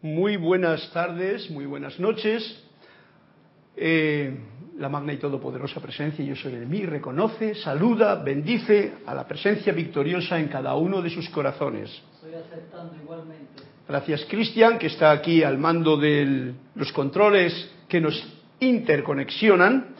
Muy buenas tardes, muy buenas noches. Eh, la magna y todopoderosa presencia, yo soy el mí, reconoce, saluda, bendice a la presencia victoriosa en cada uno de sus corazones. Estoy aceptando igualmente. Gracias Cristian, que está aquí al mando de los controles que nos interconexionan,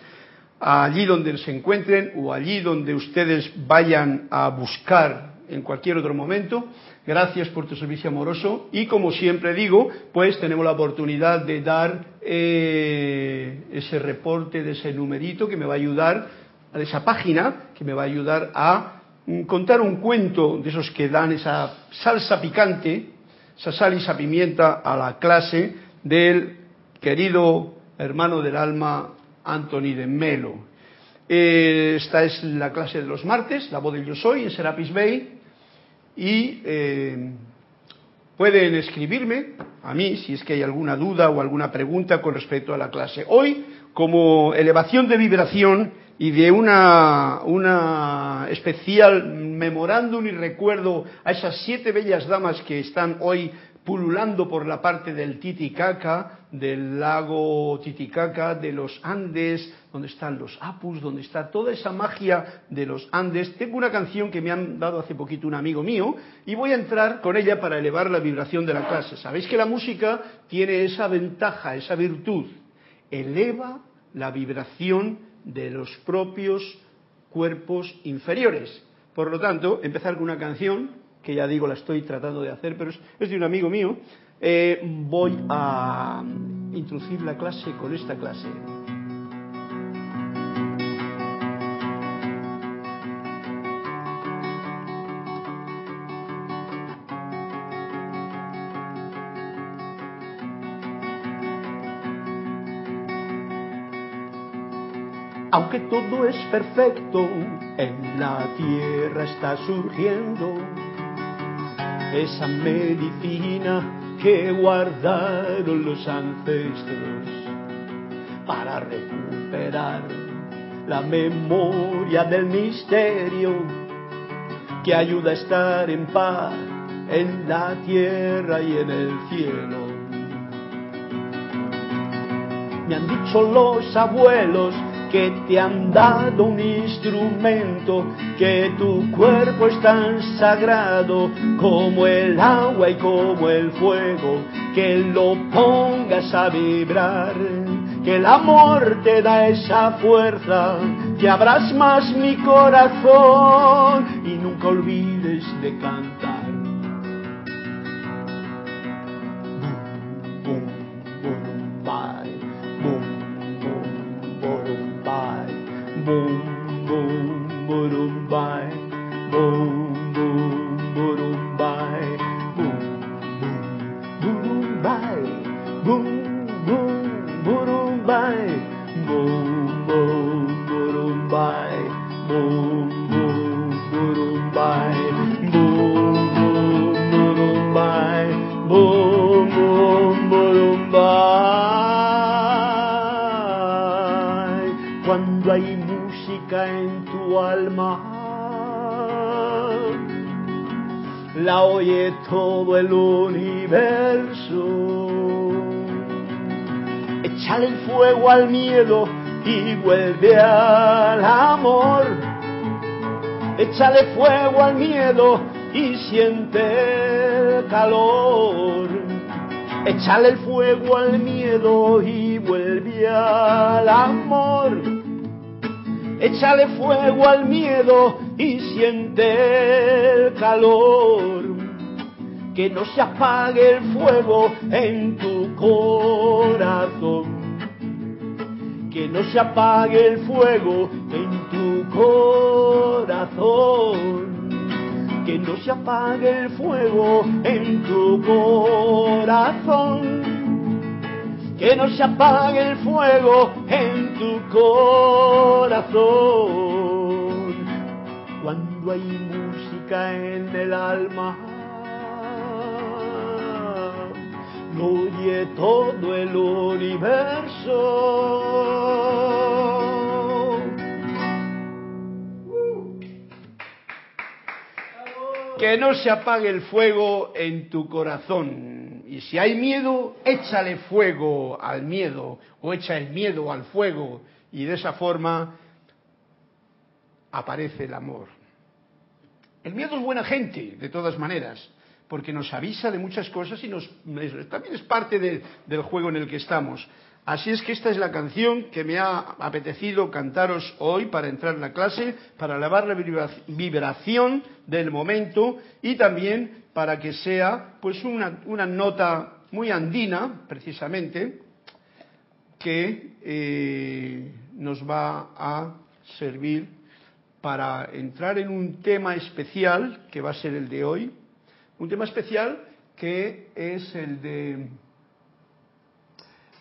allí donde se encuentren o allí donde ustedes vayan a buscar en cualquier otro momento. Gracias por tu servicio amoroso y como siempre digo, pues tenemos la oportunidad de dar eh, ese reporte de ese numerito que me va a ayudar, a esa página que me va a ayudar a mm, contar un cuento de esos que dan esa salsa picante, esa sal y esa pimienta a la clase del querido hermano del alma Anthony de Melo. Eh, esta es la clase de los martes, la voz del yo soy en Serapis Bay y eh, pueden escribirme a mí si es que hay alguna duda o alguna pregunta con respecto a la clase. Hoy, como elevación de vibración y de una, una especial memorándum y recuerdo a esas siete bellas damas que están hoy pululando por la parte del Titicaca, del lago Titicaca, de los Andes, donde están los Apus, donde está toda esa magia de los Andes. Tengo una canción que me han dado hace poquito un amigo mío y voy a entrar con ella para elevar la vibración de la clase. Sabéis que la música tiene esa ventaja, esa virtud, eleva la vibración de los propios cuerpos inferiores. Por lo tanto, empezar con una canción que ya digo la estoy tratando de hacer, pero es, de un amigo mío, eh, voy a introducir la clase con esta clase. Aunque todo es perfecto, en la tierra está surgiendo esa medicina que guardaron los ancestros para recuperar la memoria del misterio que ayuda a estar en paz en la tierra y en el cielo. Me han dicho los abuelos que te han dado un instrumento, que tu cuerpo es tan sagrado como el agua y como el fuego, que lo pongas a vibrar, que el amor te da esa fuerza, que abras más mi corazón y nunca olvides de cantar. Échale fuego al miedo y siente el calor. Échale el fuego al miedo y vuelve al amor. Échale fuego al miedo y siente el calor. Que no se apague el fuego en tu corazón que no se apague el fuego en tu corazón, que no se apague el fuego en tu corazón, que no se apague el fuego en tu corazón. Cuando hay música en el alma, oye todo el universo. Que no se apague el fuego en tu corazón. Y si hay miedo, échale fuego al miedo o echa el miedo al fuego y de esa forma aparece el amor. El miedo es buena gente, de todas maneras, porque nos avisa de muchas cosas y nos, también es parte del juego en el que estamos. Así es que esta es la canción que me ha apetecido cantaros hoy para entrar en la clase, para elevar la vibración del momento y también para que sea pues una, nota muy andina, precisamente, que eh, nos va a servir para entrar en un tema especial, que va a ser el de hoy, un tema especial que es el de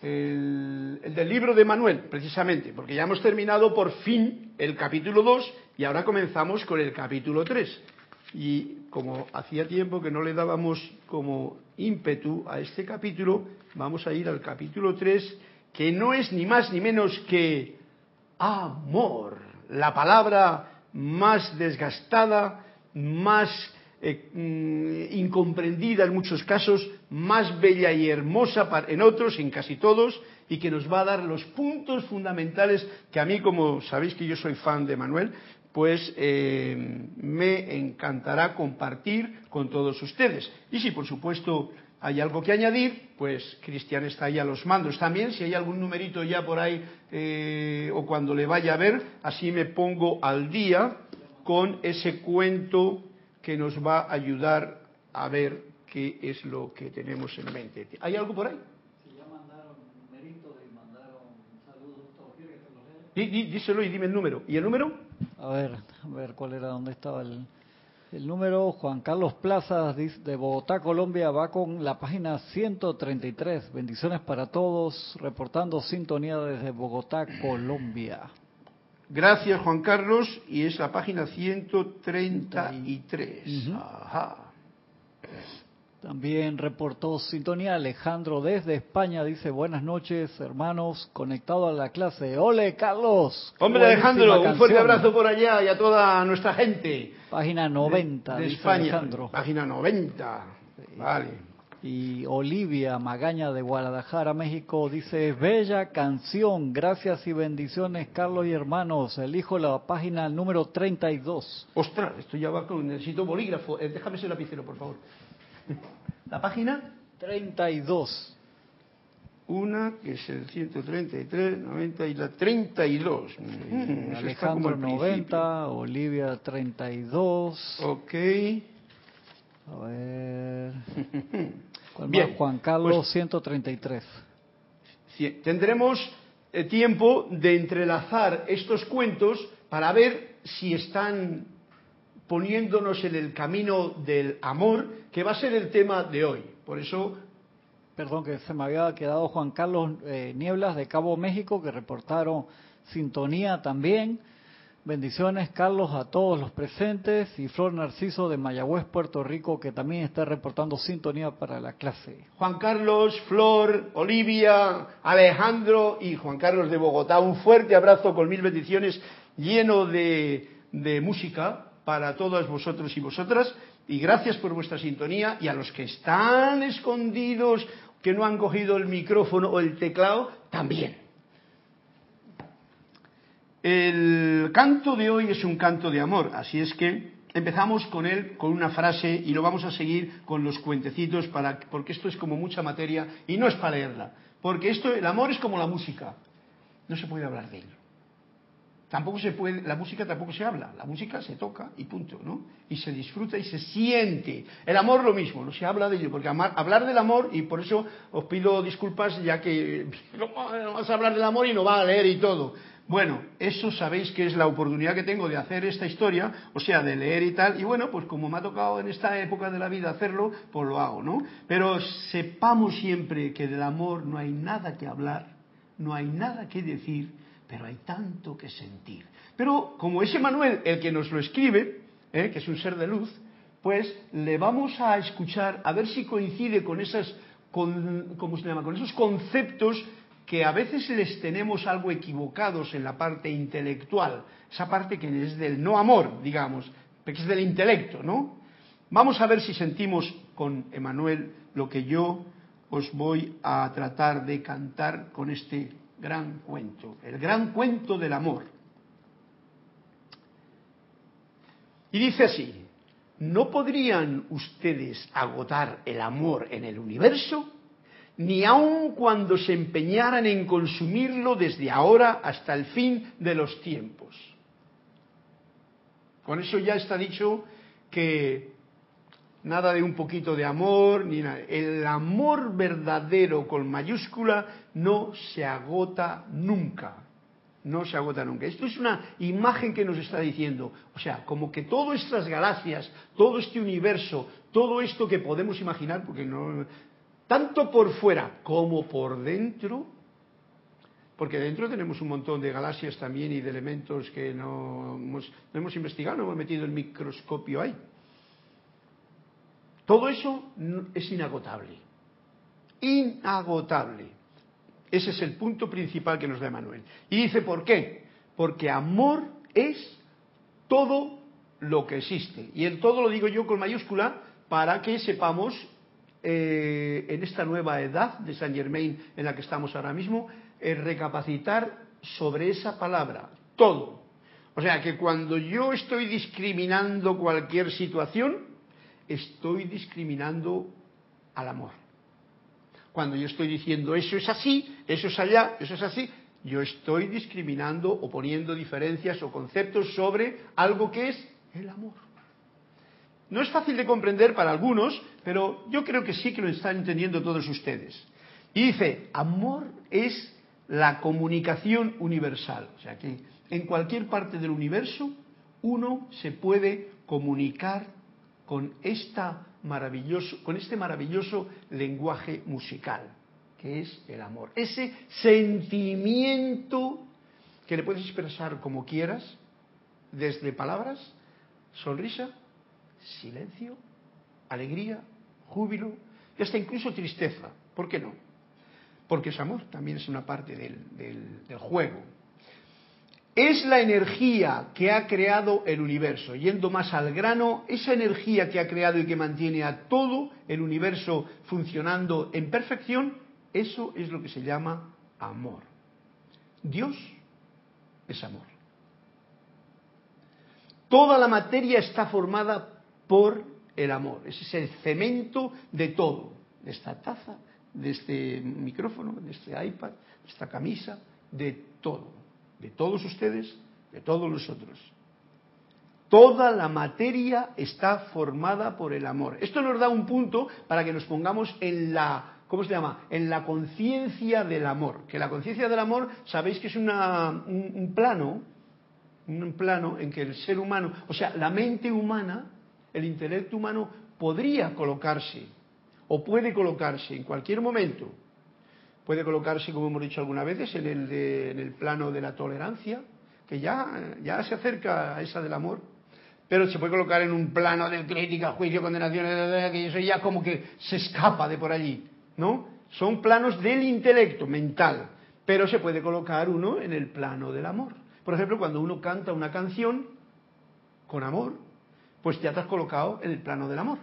el, del libro de Manuel, precisamente, porque ya hemos terminado por fin el capítulo 2 y ahora comenzamos con el capítulo 3. Y como hacía tiempo que no le dábamos como ímpetu a este capítulo, vamos a ir al capítulo 3, que no es ni más ni menos que amor, la palabra más desgastada, más eh, mm, incomprendida en muchos casos, más bella y hermosa en otros, en casi todos, y que nos va a dar los puntos fundamentales que a mí, como sabéis que yo soy fan de Manuel, pues eh, me encantará compartir con todos ustedes. Y si por supuesto hay algo que añadir, pues Cristian está ahí a los mandos también. Si hay algún numerito ya por ahí eh, o cuando le vaya a ver, así me pongo al día con ese cuento que nos va a ayudar a ver qué es lo que tenemos en mente. ¿Hay algo por ahí? Sí, ya mandaron numerito y mandaron saludos. díselo y dime el número. ¿Y el número? A ver, a ver cuál era, dónde estaba el, el número. Juan Carlos Plaza de Bogotá, Colombia, va con la página 133. Bendiciones para todos, reportando sintonía desde Bogotá, Colombia. Gracias, Juan Carlos. Y es la página 133. Ajá. También reportó sintonía Alejandro desde España. Dice, buenas noches, hermanos, conectado a la clase. ¡Ole, Carlos! Hombre, Alejandro, un fuerte abrazo por allá y a toda nuestra gente. Página 90, de, España. Alejandro. Página 90. Vale. Y Olivia Magaña de Guadalajara, México, dice, bella canción, gracias y bendiciones, Carlos y hermanos. Elijo la página número 32. Ostras, esto ya va con, necesito bolígrafo. Eh, déjame ese lapicero, por favor. ¿La página? 32. Una, que es el 133, 90 y la 32. Mm, Alejandro 90, Olivia 32. Ok. A ver. Bien, Juan Carlos 133. Pues, tendremos eh, tiempo de entrelazar estos cuentos para ver si están poniéndonos en el camino del amor, que va a ser el tema de hoy. Por eso. Perdón, que se me había quedado Juan Carlos eh, Nieblas de Cabo México, que reportaron sintonía también. Bendiciones, Carlos, a todos los presentes y Flor Narciso de Mayagüez, Puerto Rico, que también está reportando sintonía para la clase. Juan Carlos, Flor, Olivia, Alejandro y Juan Carlos de Bogotá. Un fuerte abrazo con mil bendiciones, lleno de, música para todos vosotros y vosotras. Y gracias por vuestra sintonía y a los que están escondidos, que no han cogido el micrófono o el teclado, también. El canto de hoy es un canto de amor, así es que empezamos con él con una frase y lo vamos a seguir con los cuentecitos para, porque esto es como mucha materia y no es para leerla, porque esto el amor es como la música, no se puede hablar de él. Tampoco se puede, la música tampoco se habla, la música se toca y punto, ¿no? Y se disfruta y se siente. El amor lo mismo, no se habla de ello, porque hablar del amor, y por eso os pido disculpas ya que no vas a hablar del amor y no va a leer y todo. Bueno, eso sabéis que es la oportunidad que tengo de hacer esta historia, o sea, de leer y tal, y bueno, pues como me ha tocado en esta época de la vida hacerlo, pues lo hago, ¿no? Pero sepamos siempre que del amor no hay nada que hablar, no hay nada que decir, pero hay tanto que sentir. Pero como es Manuel el que nos lo escribe, ¿eh? que es un ser de luz, pues le vamos a escuchar a ver si coincide con esas, con, ¿cómo se llama? Con esos conceptos que a veces les tenemos algo equivocados en la parte intelectual, esa parte que es del no amor, digamos, que es del intelecto, ¿no? Vamos a ver si sentimos con Emanuel lo que yo os voy a tratar de cantar con este gran cuento, el gran cuento del amor. Y dice así, ¿no podrían ustedes agotar el amor en el universo? Ni aun cuando se empeñaran en consumirlo desde ahora hasta el fin de los tiempos. Con eso ya está dicho que nada de un poquito de amor, ni nada. El amor verdadero con mayúscula no se agota nunca. No se agota nunca. Esto es una imagen que nos está diciendo. O sea, como que todas estas galaxias, todo este universo, todo esto que podemos imaginar, porque no. Tanto por fuera como por dentro, porque dentro tenemos un montón de galaxias también y de elementos que no hemos, no hemos investigado, no hemos metido el microscopio ahí. Todo eso es inagotable. Inagotable. Ese es el punto principal que nos da Manuel. Y dice, ¿por qué? Porque amor es todo lo que existe. Y el todo lo digo yo con mayúscula para que sepamos eh, en esta nueva edad de Saint Germain en la que estamos ahora mismo, eh, recapacitar sobre esa palabra, todo. O sea que cuando yo estoy discriminando cualquier situación, estoy discriminando al amor. Cuando yo estoy diciendo eso es así, eso es allá, eso es así, yo estoy discriminando o poniendo diferencias o conceptos sobre algo que es el amor. No es fácil de comprender para algunos, pero yo creo que sí que lo están entendiendo todos ustedes. Y dice, amor es la comunicación universal. O sea que en cualquier parte del universo uno se puede comunicar con, esta maravilloso, con este maravilloso lenguaje musical, que es el amor. Ese sentimiento que le puedes expresar como quieras, desde palabras, sonrisa, silencio, alegría, júbilo y hasta incluso tristeza. ¿Por qué no? Porque es amor, también es una parte del, del juego, es la energía que ha creado el universo. Yendo más al grano, esa energía que ha creado y que mantiene a todo el universo funcionando en perfección, eso es lo que se llama amor. Dios es amor. Toda la materia está formada por el amor. Ese es el cemento de todo. De esta taza, de este micrófono, de este iPad, de esta camisa, de todo de todos ustedes, de todos nosotros. Toda la materia está formada por el amor. Esto nos da un punto para que nos pongamos en la, ¿cómo se llama? En la conciencia del amor. Que la conciencia del amor, sabéis que es una, un, un plano, un plano en que el ser humano, o sea, la mente humana, el intelecto humano, podría colocarse o puede colocarse en cualquier momento puede colocarse, como hemos dicho algunas veces, en el, el plano de la tolerancia, que ya, ya se acerca a esa del amor, pero se puede colocar en un plano de crítica, juicio, condenación, que eso ya como que se escapa de por allí, ¿no? Son planos del intelecto, mental, pero se puede colocar uno en el plano del amor. Por ejemplo, cuando uno canta una canción con amor, pues ya te has colocado en el plano del amor.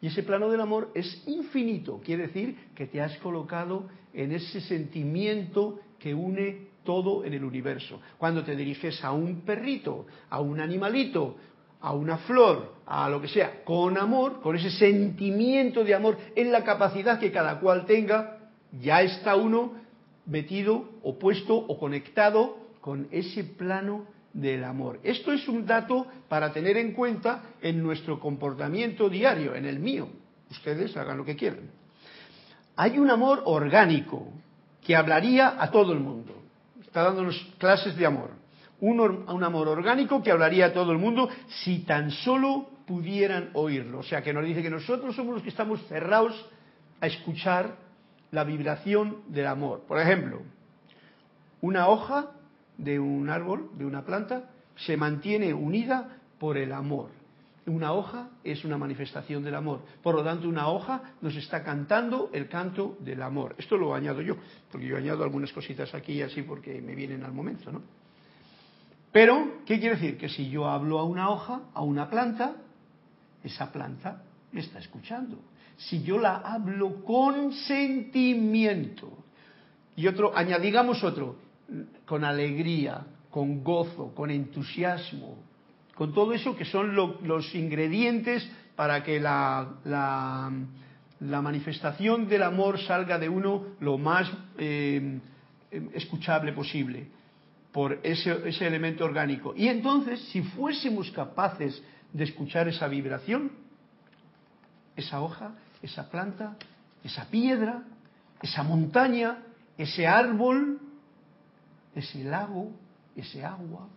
Y ese plano del amor es infinito, quiere decir que te has colocado en ese sentimiento que une todo en el universo. Cuando te diriges a un perrito, a un animalito, a una flor, a lo que sea, con amor, con ese sentimiento de amor, en la capacidad que cada cual tenga, ya está uno metido o puesto o conectado con ese plano del amor. Esto es un dato para tener en cuenta en nuestro comportamiento diario, en el mío. Ustedes hagan lo que quieran. Hay un amor orgánico que hablaría a todo el mundo. Está dándonos clases de amor. Un, un, amor orgánico que hablaría a todo el mundo si tan solo pudieran oírlo. O sea, que nos dice que nosotros somos los que estamos cerrados a escuchar la vibración del amor. Por ejemplo, una hoja de un árbol, de una planta, se mantiene unida por el amor. Una hoja es una manifestación del amor. Por lo tanto, una hoja nos está cantando el canto del amor. Esto lo añado yo, porque yo añado algunas cositas aquí así porque me vienen al momento, ¿no? Pero, ¿qué quiere decir? Que si yo hablo a una hoja, a una planta, esa planta me está escuchando. si yo la hablo con sentimiento. Y otro, añadigamos otro, con alegría, con gozo, con entusiasmo, con todo eso que son los ingredientes para que la, manifestación del amor salga de uno lo más eh, escuchable posible por ese elemento orgánico. Y entonces, si fuésemos capaces de escuchar esa vibración, esa hoja, esa planta, esa piedra, esa montaña, ese árbol, ese lago, ese agua,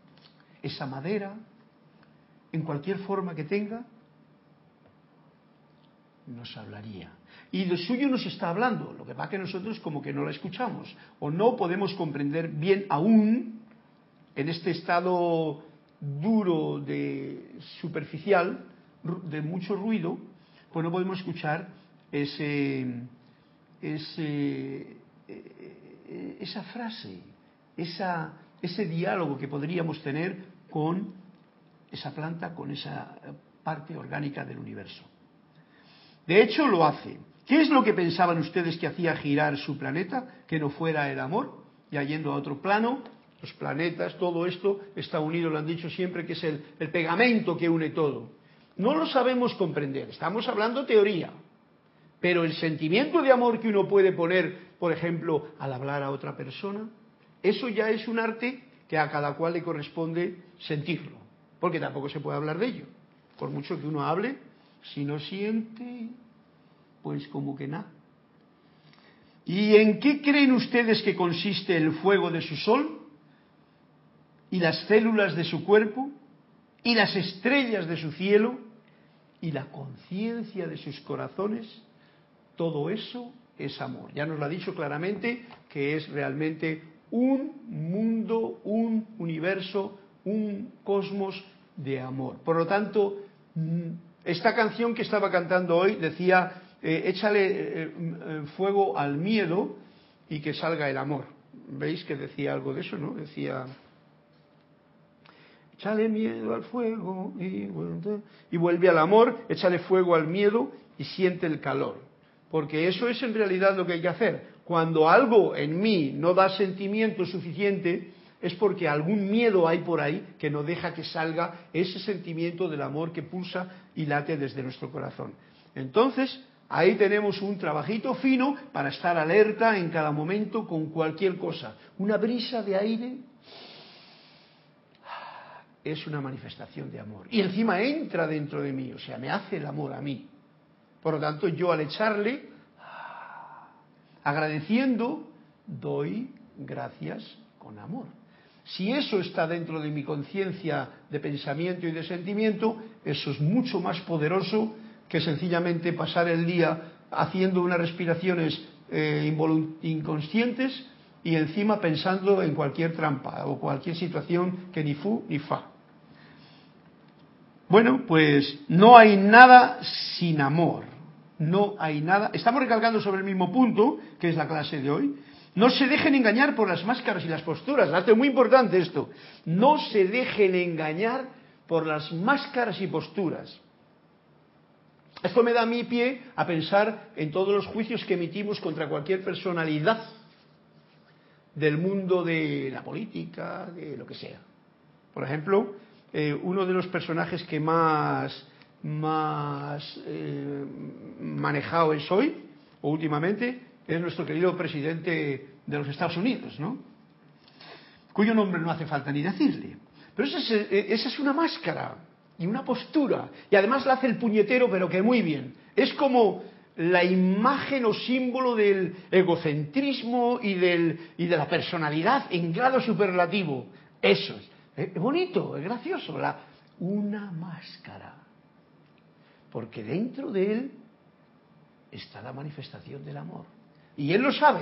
esa madera, en cualquier forma que tenga, nos hablaría. Y de suyo nos está hablando, lo que pasa que nosotros como que no la escuchamos o no podemos comprender bien aún en este estado duro de superficial, de mucho ruido, pues no podemos escuchar ese, ese eh, esa frase, ese diálogo que podríamos tener con esa planta, con esa parte orgánica del universo. De hecho, lo hace. ¿Qué es lo que pensaban ustedes que hacía girar su planeta? Que no fuera el amor. Ya yendo a otro plano, los planetas, todo esto está unido, lo han dicho siempre, que es el, el pegamento que une todo. No lo sabemos comprender, estamos hablando teoría, pero el sentimiento de amor que uno puede poner, por ejemplo, al hablar a otra persona, eso ya es un arte que a cada cual le corresponde sentirlo, porque tampoco se puede hablar de ello. Por mucho que uno hable, si no siente, pues como que nada. ¿Y en qué creen ustedes que consiste el fuego de su sol? ¿Y las células de su cuerpo? ¿Y las estrellas de su cielo? ¿Y la conciencia de sus corazones? Todo eso es amor. Ya nos lo ha dicho claramente que es realmente un mundo, un universo, un cosmos de amor. Por lo tanto, mm, esta canción que estaba cantando hoy decía, eh, échale eh, eh, fuego al miedo y que salga el amor. ¿Veis que decía algo de eso, no? Decía, échale miedo al fuego y, y vuelve al amor, échale fuego al miedo y siente el calor. Porque eso es en realidad lo que hay que hacer. Cuando algo en mí no da sentimiento suficiente, es porque algún miedo hay por ahí que no deja que salga ese sentimiento del amor que pulsa y late desde nuestro corazón. Entonces, ahí tenemos un trabajito fino para estar alerta en cada momento con cualquier cosa. Una brisa de aire es una manifestación de amor. Y encima entra dentro de mí, o sea, me hace el amor a mí. Por lo tanto, yo al echarle, agradeciendo, doy gracias con amor. Si eso está dentro de mi conciencia de pensamiento y de sentimiento, eso es mucho más poderoso que sencillamente pasar el día haciendo unas respiraciones eh, inconscientes y encima pensando en cualquier trampa o cualquier situación que ni fu ni fa. Bueno, pues no hay nada sin amor. No hay nada. Estamos recalcando sobre el mismo punto, que es la clase de hoy. No se dejen engañar por las máscaras y las posturas. Date muy importante esto. No se dejen engañar por las máscaras y posturas. Esto me da mi pie a pensar en todos los juicios que emitimos contra cualquier personalidad del mundo de la política, de lo que sea. Por ejemplo, eh, uno de los personajes que más, más eh, manejado es hoy, o últimamente, es nuestro querido presidente de los Estados Unidos, ¿no? Cuyo nombre no hace falta ni decirle. Pero esa es, eh, esa es una máscara y una postura. Y además la hace el puñetero, pero que muy bien. Es como la imagen o símbolo del egocentrismo y, del, y de la personalidad en grado superlativo. Eso es. Es bonito, es gracioso. La, una máscara. Porque dentro de él está la manifestación del amor. Y él lo sabe.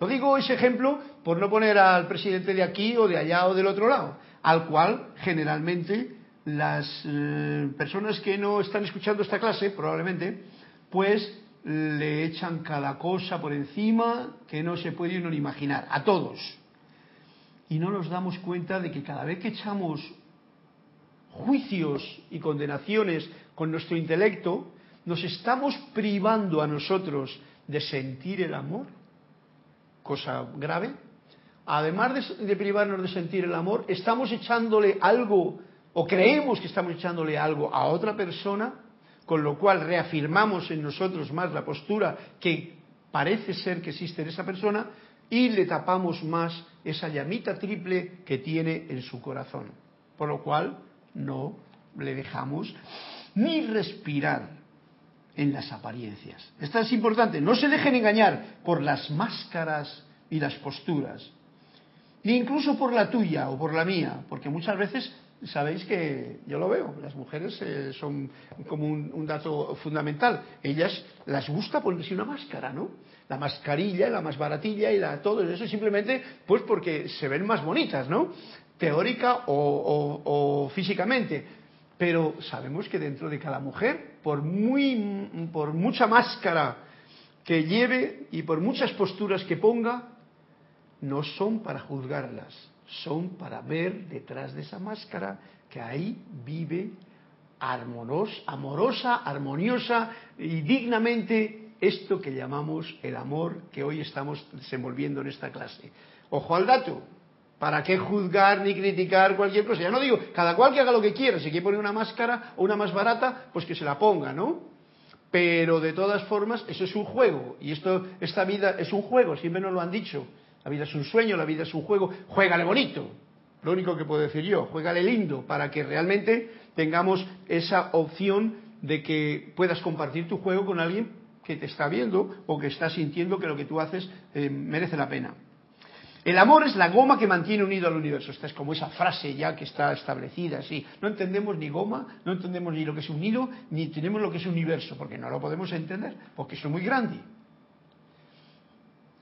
No digo ese ejemplo por no poner al presidente de aquí o de allá o del otro lado, al cual generalmente las eh, personas que no están escuchando esta clase, probablemente, pues le echan cada cosa por encima que no se puede uno imaginar, a todos y no nos damos cuenta de que cada vez que echamos juicios y condenaciones con nuestro intelecto, nos estamos privando a nosotros de sentir el amor, cosa grave. Además de, privarnos de sentir el amor, estamos echándole algo o creemos que estamos echándole algo a otra persona, con lo cual reafirmamos en nosotros más la postura que parece ser que existe en esa persona y le tapamos más esa llamita triple que tiene en su corazón. Por lo cual no le dejamos ni respirar en las apariencias. Esto es importante. No se dejen engañar por las máscaras y las posturas. Ni incluso por la tuya o por la mía, porque muchas veces sabéis que yo lo veo, las mujeres eh, son como un, dato fundamental. Ellas las gusta ponerse una máscara, ¿no? La mascarilla, la más baratilla y la todo eso simplemente pues porque se ven más bonitas, ¿no? Teórica o físicamente. Pero sabemos que dentro de cada mujer, por muy, por mucha máscara que lleve y por muchas posturas que ponga, no son para juzgarlas, son para ver detrás de esa máscara que ahí vive armonos, amorosa, armoniosa y dignamente esto que llamamos el amor que hoy estamos desenvolviendo en esta clase. Ojo al dato, ¿para qué juzgar ni criticar cualquier cosa? Ya no digo, cada cual que haga lo que quiera, si quiere poner una máscara o una más barata, pues que se la ponga, ¿no? Pero de todas formas, eso es un juego, y esto, esta vida es un juego, siempre nos lo han dicho. La vida es un sueño, la vida es un juego. Juégale bonito. Lo único que puedo decir yo, juégale lindo para que realmente tengamos esa opción de que puedas compartir tu juego con alguien que te está viendo o que está sintiendo que lo que tú haces eh, merece la pena. El amor es la goma que mantiene unido al universo. Esta es como esa frase ya que está establecida así. No entendemos ni goma, no entendemos ni lo que es unido, ni tenemos lo que es universo, porque no lo podemos entender, porque es muy grande.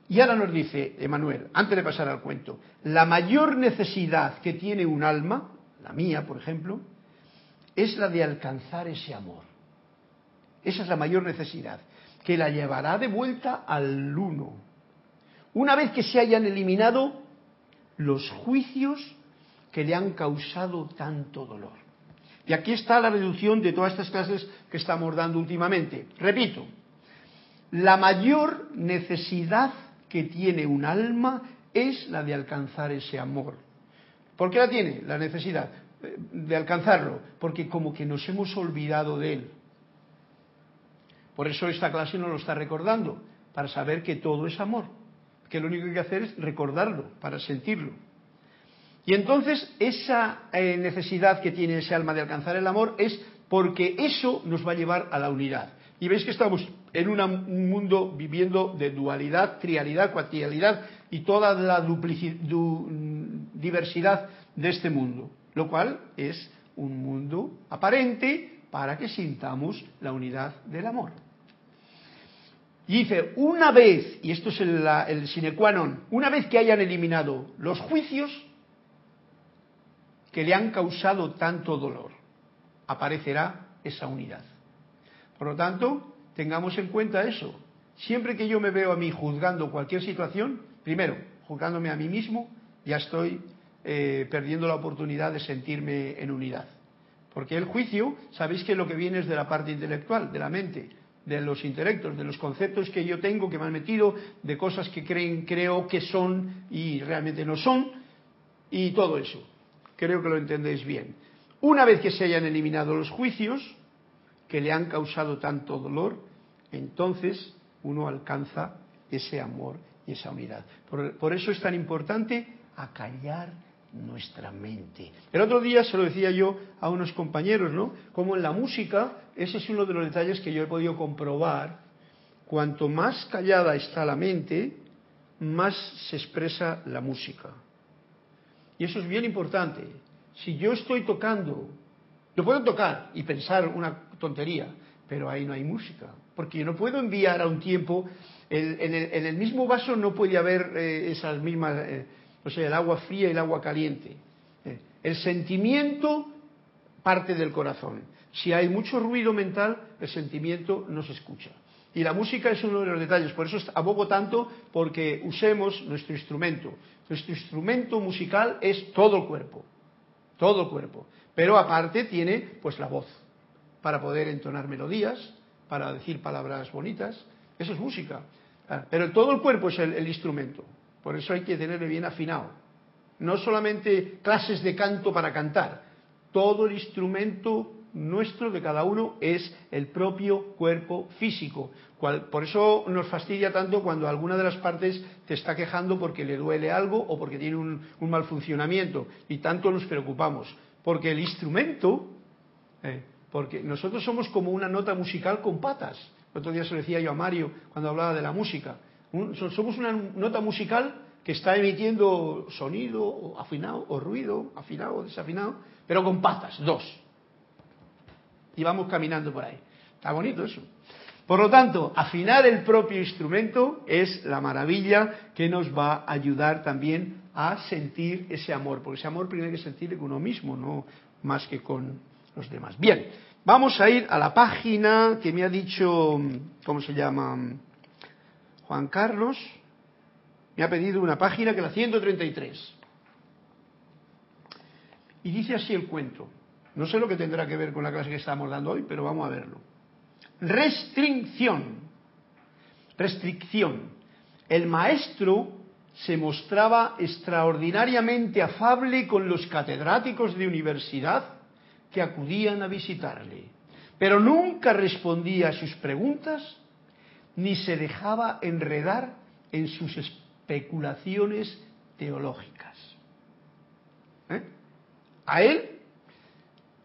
Y ahora nos dice Emanuel, antes de pasar al cuento, la mayor necesidad que tiene un alma, la mía por ejemplo, es la de alcanzar ese amor. Esa es la mayor necesidad, que la llevará de vuelta al uno. Una vez que se hayan eliminado los juicios que le han causado tanto dolor. Y aquí está la reducción de todas estas clases que estamos dando últimamente. Repito, la mayor necesidad que tiene un alma es la de alcanzar ese amor. ¿Por qué la tiene? La necesidad de alcanzarlo, porque como que nos hemos olvidado de él. Por eso esta clase nos lo está recordando, para saber que todo es amor, que lo único que hay que hacer es recordarlo, para sentirlo. Y entonces esa eh, necesidad que tiene ese alma de alcanzar el amor es porque eso nos va a llevar a la unidad. Y veis que estamos en un mundo viviendo de dualidad, trialidad, cuatrialidad y toda la diversidad de este mundo, lo cual es un mundo aparente para que sintamos la unidad del amor. Y dice, una vez, y esto es el, el sine qua non, una vez que hayan eliminado los juicios que le han causado tanto dolor, aparecerá esa unidad. Por lo tanto, tengamos en cuenta eso. Siempre que yo me veo a mí juzgando cualquier situación, primero, juzgándome a mí mismo, ya estoy eh, perdiendo la oportunidad de sentirme en unidad. Porque el juicio, sabéis que lo que viene es de la parte intelectual, de la mente, de los intelectos, de los conceptos que yo tengo, que me han metido, de cosas que creen, creo que son y realmente no son, y todo eso. Creo que lo entendéis bien. Una vez que se hayan eliminado los juicios, que le han causado tanto dolor, entonces uno alcanza ese amor y esa unidad. Por, eso es tan importante acallar nuestra mente. El otro día se lo decía yo a unos compañeros, ¿no? Como en la música, ese es uno de los detalles que yo he podido comprobar. Cuanto más callada está la mente, más se expresa la música. Y eso es bien importante. Si yo estoy tocando, lo puedo tocar y pensar una tontería, pero ahí no hay música, porque yo no puedo enviar a un tiempo, el, en, el, en, el, mismo vaso no puede haber eh, esas mismas, eh, o sea, el agua fría y el agua caliente. Eh, el sentimiento parte del corazón. Si hay mucho ruido mental, el sentimiento no se escucha. Y la música es uno de los detalles, por eso abogo tanto porque usemos nuestro instrumento. Nuestro instrumento musical es todo el cuerpo, todo el cuerpo. Pero aparte tiene pues la voz para poder entonar melodías, para decir palabras bonitas. Eso es música. Ah, Pero todo el cuerpo es el, el instrumento. Por eso hay que tenerle bien afinado. No solamente clases de canto para cantar. Todo el instrumento nuestro de cada uno es el propio cuerpo físico. Por eso nos fastidia tanto cuando alguna de las partes te está quejando porque le duele algo o porque tiene un, un mal funcionamiento. Y tanto nos preocupamos. Porque el instrumento, eh, porque nosotros somos como una nota musical con patas. El otro día se lo decía yo a Mario cuando hablaba de la música. Somos una nota musical que está emitiendo sonido afinado o ruido, afinado o desafinado, pero con patas, dos y vamos caminando por ahí. Está bonito eso. Por lo tanto, afinar el propio instrumento es la maravilla que nos va a ayudar también a sentir ese amor, porque ese amor primero hay que sentirlo con uno mismo, no más que con los demás. Bien, vamos a ir a la página que me ha dicho, ¿cómo se llama? Juan Carlos. Me ha pedido una página que la 133. Y dice así el cuento. No sé lo que tendrá que ver con la clase que estamos dando hoy, pero vamos a verlo. Restricción. Restricción. El maestro se mostraba extraordinariamente afable con los catedráticos de universidad que acudían a visitarle, pero nunca respondía a sus preguntas ni se dejaba enredar en sus especulaciones teológicas. ¿Eh? A él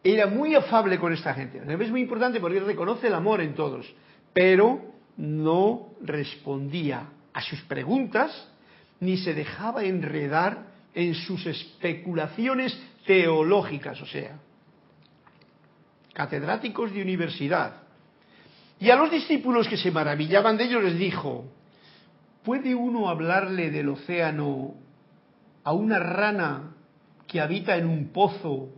era muy afable con esta gente. Es muy importante porque reconoce el amor en todos, pero no respondía a sus preguntas ni se dejaba enredar en sus especulaciones teológicas, o sea, catedráticos de universidad. Y a los discípulos que se maravillaban de ellos les dijo, ¿puede uno hablarle del océano a una rana que habita en un pozo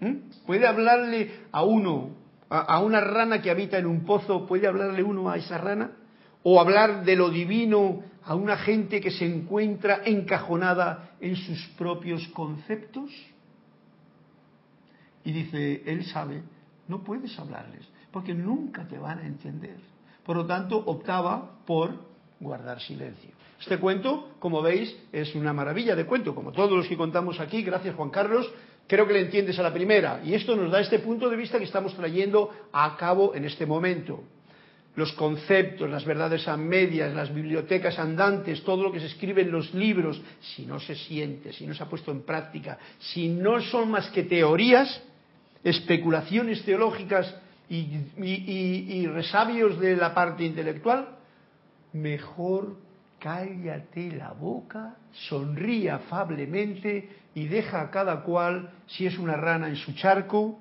¿Mm? ¿Puede hablarle a uno, a, a, una rana que habita en un pozo, puede hablarle uno a esa rana? ¿O hablar de lo divino a una gente que se encuentra encajonada en sus propios conceptos? Y dice, él sabe, no puedes hablarles, porque nunca te van a entender. Por lo tanto, optaba por guardar silencio. Este cuento, como veis, es una maravilla de cuento, como todos los que contamos aquí, gracias Juan Carlos, creo que le entiendes a la primera. Y esto nos da este punto de vista que estamos trayendo a cabo en este momento. Los conceptos, las verdades a medias, las bibliotecas andantes, todo lo que se escribe en los libros, si no se siente, si no se ha puesto en práctica, si no son más que teorías, especulaciones teológicas y, y, resabios de la parte intelectual, mejor cállate la boca, sonríe afablemente y deja a cada cual, si es una rana en su charco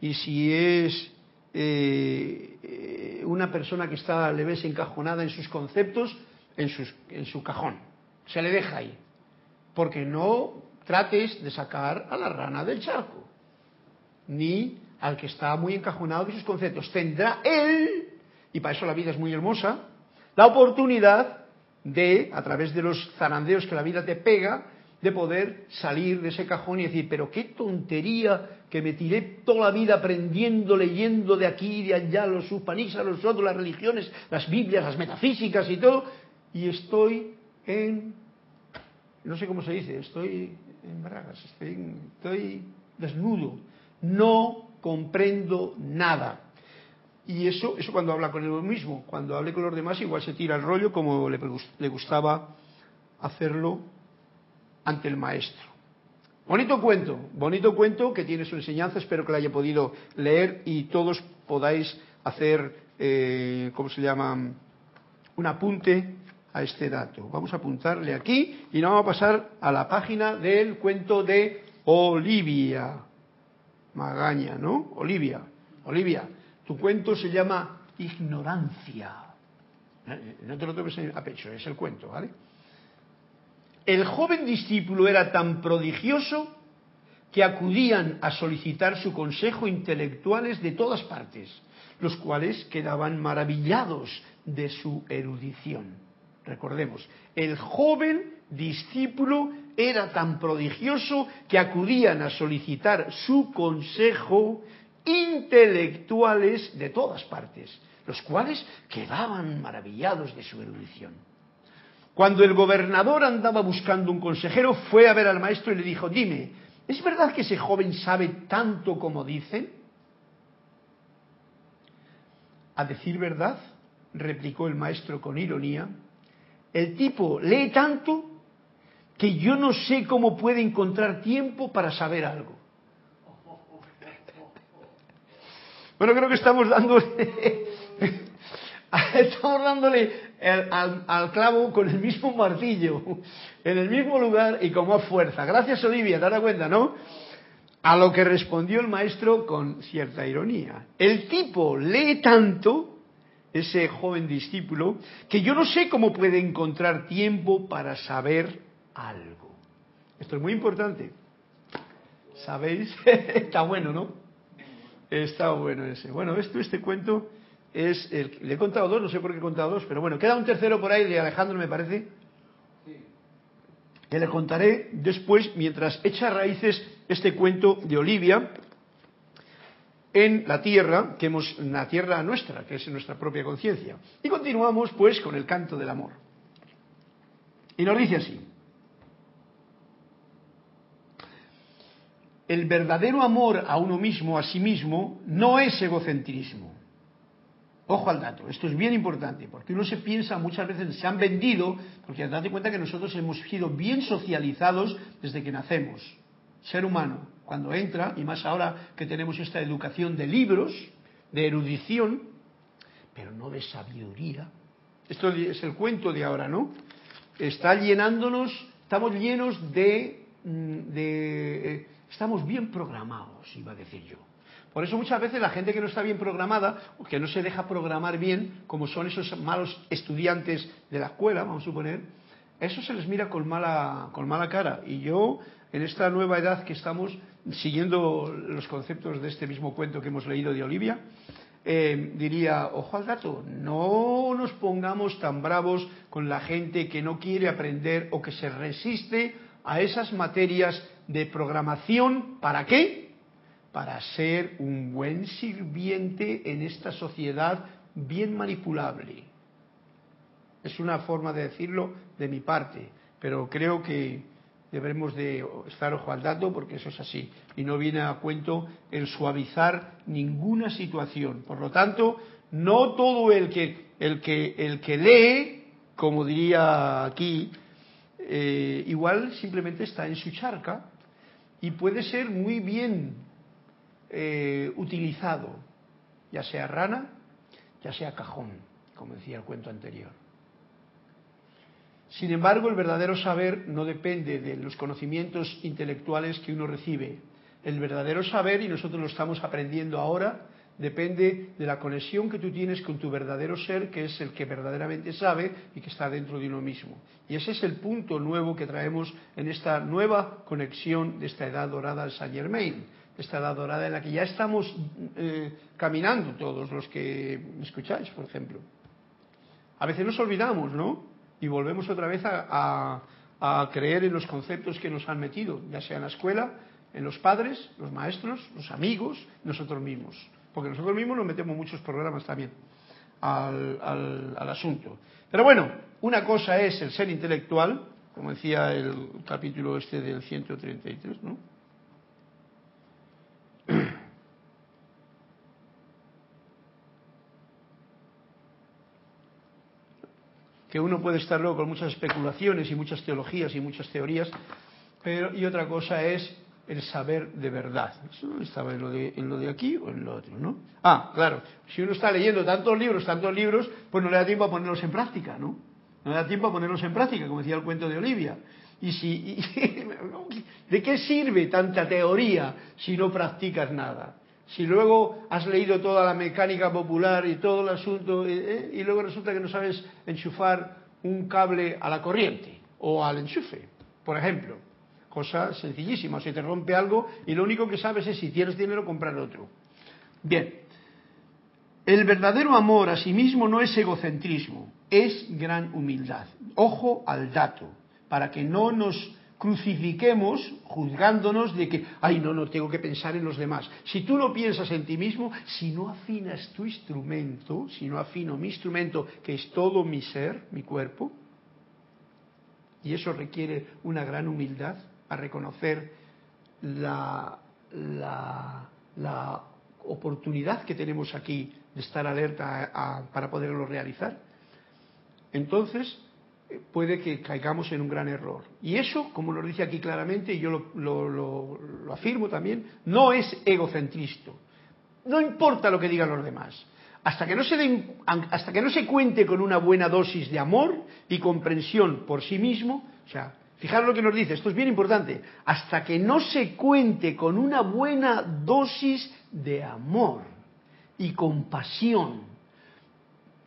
y si es eh, una persona que está, le ves encajonada en sus conceptos, en, sus, en su cajón. Se le deja ahí. Porque no trates de sacar a la rana del charco, ni al que está muy encajonado en sus conceptos. Tendrá él, y para eso la vida es muy hermosa, la oportunidad de, a través de los zarandeos que la vida te pega, de poder salir de ese cajón y decir, pero qué tontería que me tiré toda la vida aprendiendo, leyendo de aquí y de allá los upanisas, los otros, las religiones, las Biblias, las metafísicas y todo, y estoy en, no sé cómo se dice, estoy en bragas, estoy, estoy desnudo, no comprendo nada. Y eso, eso cuando habla con él mismo, cuando hable con los demás igual se tira el rollo como le, le gustaba hacerlo ante el maestro. Bonito cuento, bonito cuento que tiene su enseñanza, espero que lo haya podido leer y todos podáis hacer, eh, ¿cómo se llama?, un apunte a este dato. Vamos a apuntarle aquí y nos vamos a pasar a la página del cuento de Olivia. Magaña, ¿no? Olivia, Olivia, tu cuento se llama Ignorancia. No te lo tomes a pecho, es el cuento, ¿vale? El joven discípulo era tan prodigioso que acudían a solicitar su consejo intelectuales de todas partes, los cuales quedaban maravillados de su erudición. Recordemos, el joven discípulo era tan prodigioso que acudían a solicitar su consejo intelectuales de todas partes, los cuales quedaban maravillados de su erudición. Cuando el gobernador andaba buscando un consejero, fue a ver al maestro y le dijo, dime, ¿es verdad que ese joven sabe tanto como dicen? A decir verdad, replicó el maestro con ironía, el tipo lee tanto que yo no sé cómo puede encontrar tiempo para saber algo. Bueno, creo que estamos dándole, estamos dándole al, al, clavo con el mismo martillo, en el mismo lugar y con más fuerza. Gracias, Olivia, te das cuenta, ¿no? A lo que respondió el maestro con cierta ironía. El tipo lee tanto, ese joven discípulo, que yo no sé cómo puede encontrar tiempo para saber algo. Esto es muy importante. ¿Sabéis? Está bueno, ¿no? Está bueno ese. Bueno, esto, este cuento es el, le he contado dos, no sé por qué he contado dos, pero bueno, queda un tercero por ahí de Alejandro, me parece, que le contaré después mientras echa raíces este cuento de Olivia en la tierra, que hemos, la tierra nuestra, que es nuestra propia conciencia. Y continuamos pues con el canto del amor. Y nos dice así. El verdadero amor a uno mismo, a sí mismo, no es egocentrismo. Ojo al dato, esto es bien importante, porque uno se piensa muchas veces, se han vendido, porque date cuenta que nosotros hemos sido bien socializados desde que nacemos. Ser humano, cuando entra, y más ahora que tenemos esta educación de libros, de erudición, pero no de sabiduría. Esto es el cuento de ahora, ¿no? Está llenándonos, estamos llenos de, mm, de eh, Estamos bien programados, iba a decir yo. Por eso muchas veces la gente que no está bien programada, o que no se deja programar bien, como son esos malos estudiantes de la escuela, vamos a suponer, eso se les mira con mala, con mala cara. Y yo, en esta nueva edad que estamos, siguiendo los conceptos de este mismo cuento que hemos leído de Olivia, eh, diría, ojo al dato, no nos pongamos tan bravos con la gente que no quiere aprender o que se resiste a esas materias de programación, ¿para qué? Para ser un buen sirviente en esta sociedad bien manipulable. Es una forma de decirlo de mi parte, pero creo que debemos de estar ojo al dato porque eso es así y no viene a cuento el suavizar ninguna situación. Por lo tanto, no todo el que el que el que lee, como diría aquí, eh, igual simplemente está en su charca y puede ser muy bien eh, utilizado, ya sea rana, ya sea cajón, como decía el cuento anterior. Sin embargo, el verdadero saber no depende de los conocimientos intelectuales que uno recibe. El verdadero saber, y nosotros lo estamos aprendiendo ahora, depende de la conexión que tú tienes con tu verdadero ser, que es el que verdaderamente sabe y que está dentro de uno mismo. Y ese es el punto nuevo que traemos en esta nueva conexión de esta edad dorada de Saint Germain, esta edad dorada en la que ya estamos eh, caminando todos los que me escucháis, por ejemplo. A veces nos olvidamos, ¿no? Y volvemos otra vez a, a creer en los conceptos que nos han metido, ya sea en la escuela, en los padres, los maestros, los amigos, nosotros mismos porque nosotros mismos nos metemos muchos programas también al, al, asunto. Pero bueno, una cosa es el ser intelectual, como decía el capítulo este del 133, ¿no? que uno puede estar luego con muchas especulaciones y muchas teologías y muchas teorías, pero y otra cosa es el saber de verdad. Eso estaba en lo, de, en lo de aquí o en lo otro, ¿no? Ah, claro, si uno está leyendo tantos libros, tantos libros, pues no le da tiempo a ponerlos en práctica, ¿no? No le da tiempo a ponerlos en práctica, como decía el cuento de Olivia. Y si, ¿de qué sirve tanta teoría si no practicas nada? Si luego has leído toda la mecánica popular y todo el asunto eh, eh, y luego resulta que no sabes enchufar un cable a la corriente o al enchufe, por ejemplo Cosa sencillísima. Si te rompe algo y lo único que sabes es si tienes dinero comprar otro. Bien. El verdadero amor a sí mismo no es egocentrismo, es gran humildad. Ojo al dato, para que no nos crucifiquemos juzgándonos de que, ay, no, no, tengo que pensar en los demás. Si tú no piensas en ti mismo, si no afinas tu instrumento, si no afino mi instrumento, que es todo mi ser, mi cuerpo, y eso requiere una gran humildad a reconocer la, la, la oportunidad que tenemos aquí de estar alerta para poderlo realizar, entonces puede que caigamos en un gran error. Y eso, como nos dice aquí claramente, y yo lo, lo, afirmo también, no es egocentrista. No importa lo que digan los demás. Hasta que, no se den, hasta que no se cuente con una buena dosis de amor y comprensión por sí mismo, o sea, fijaros lo que nos dice, esto es bien importante, hasta que no se cuente con una buena dosis de amor y compasión,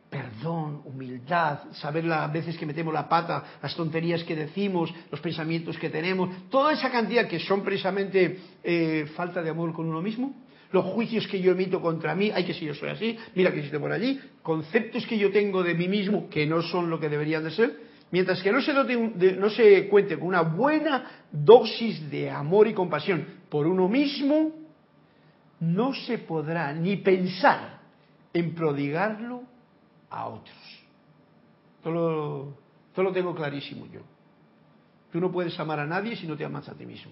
perdón, humildad, saber las veces que metemos la pata, las tonterías que decimos, los pensamientos que tenemos, toda esa cantidad que son precisamente eh, falta de amor con uno mismo, los juicios que yo emito contra mí, ay que si yo soy así, mira que existe por allí, conceptos que yo tengo de mí mismo que no son lo que deberían de ser, mientras que no se, no se cuente con una buena dosis de amor y compasión por uno mismo, no se podrá ni pensar en prodigarlo a otros. Todo lo, tengo clarísimo yo. Tú no puedes amar a nadie si no te amas a ti mismo.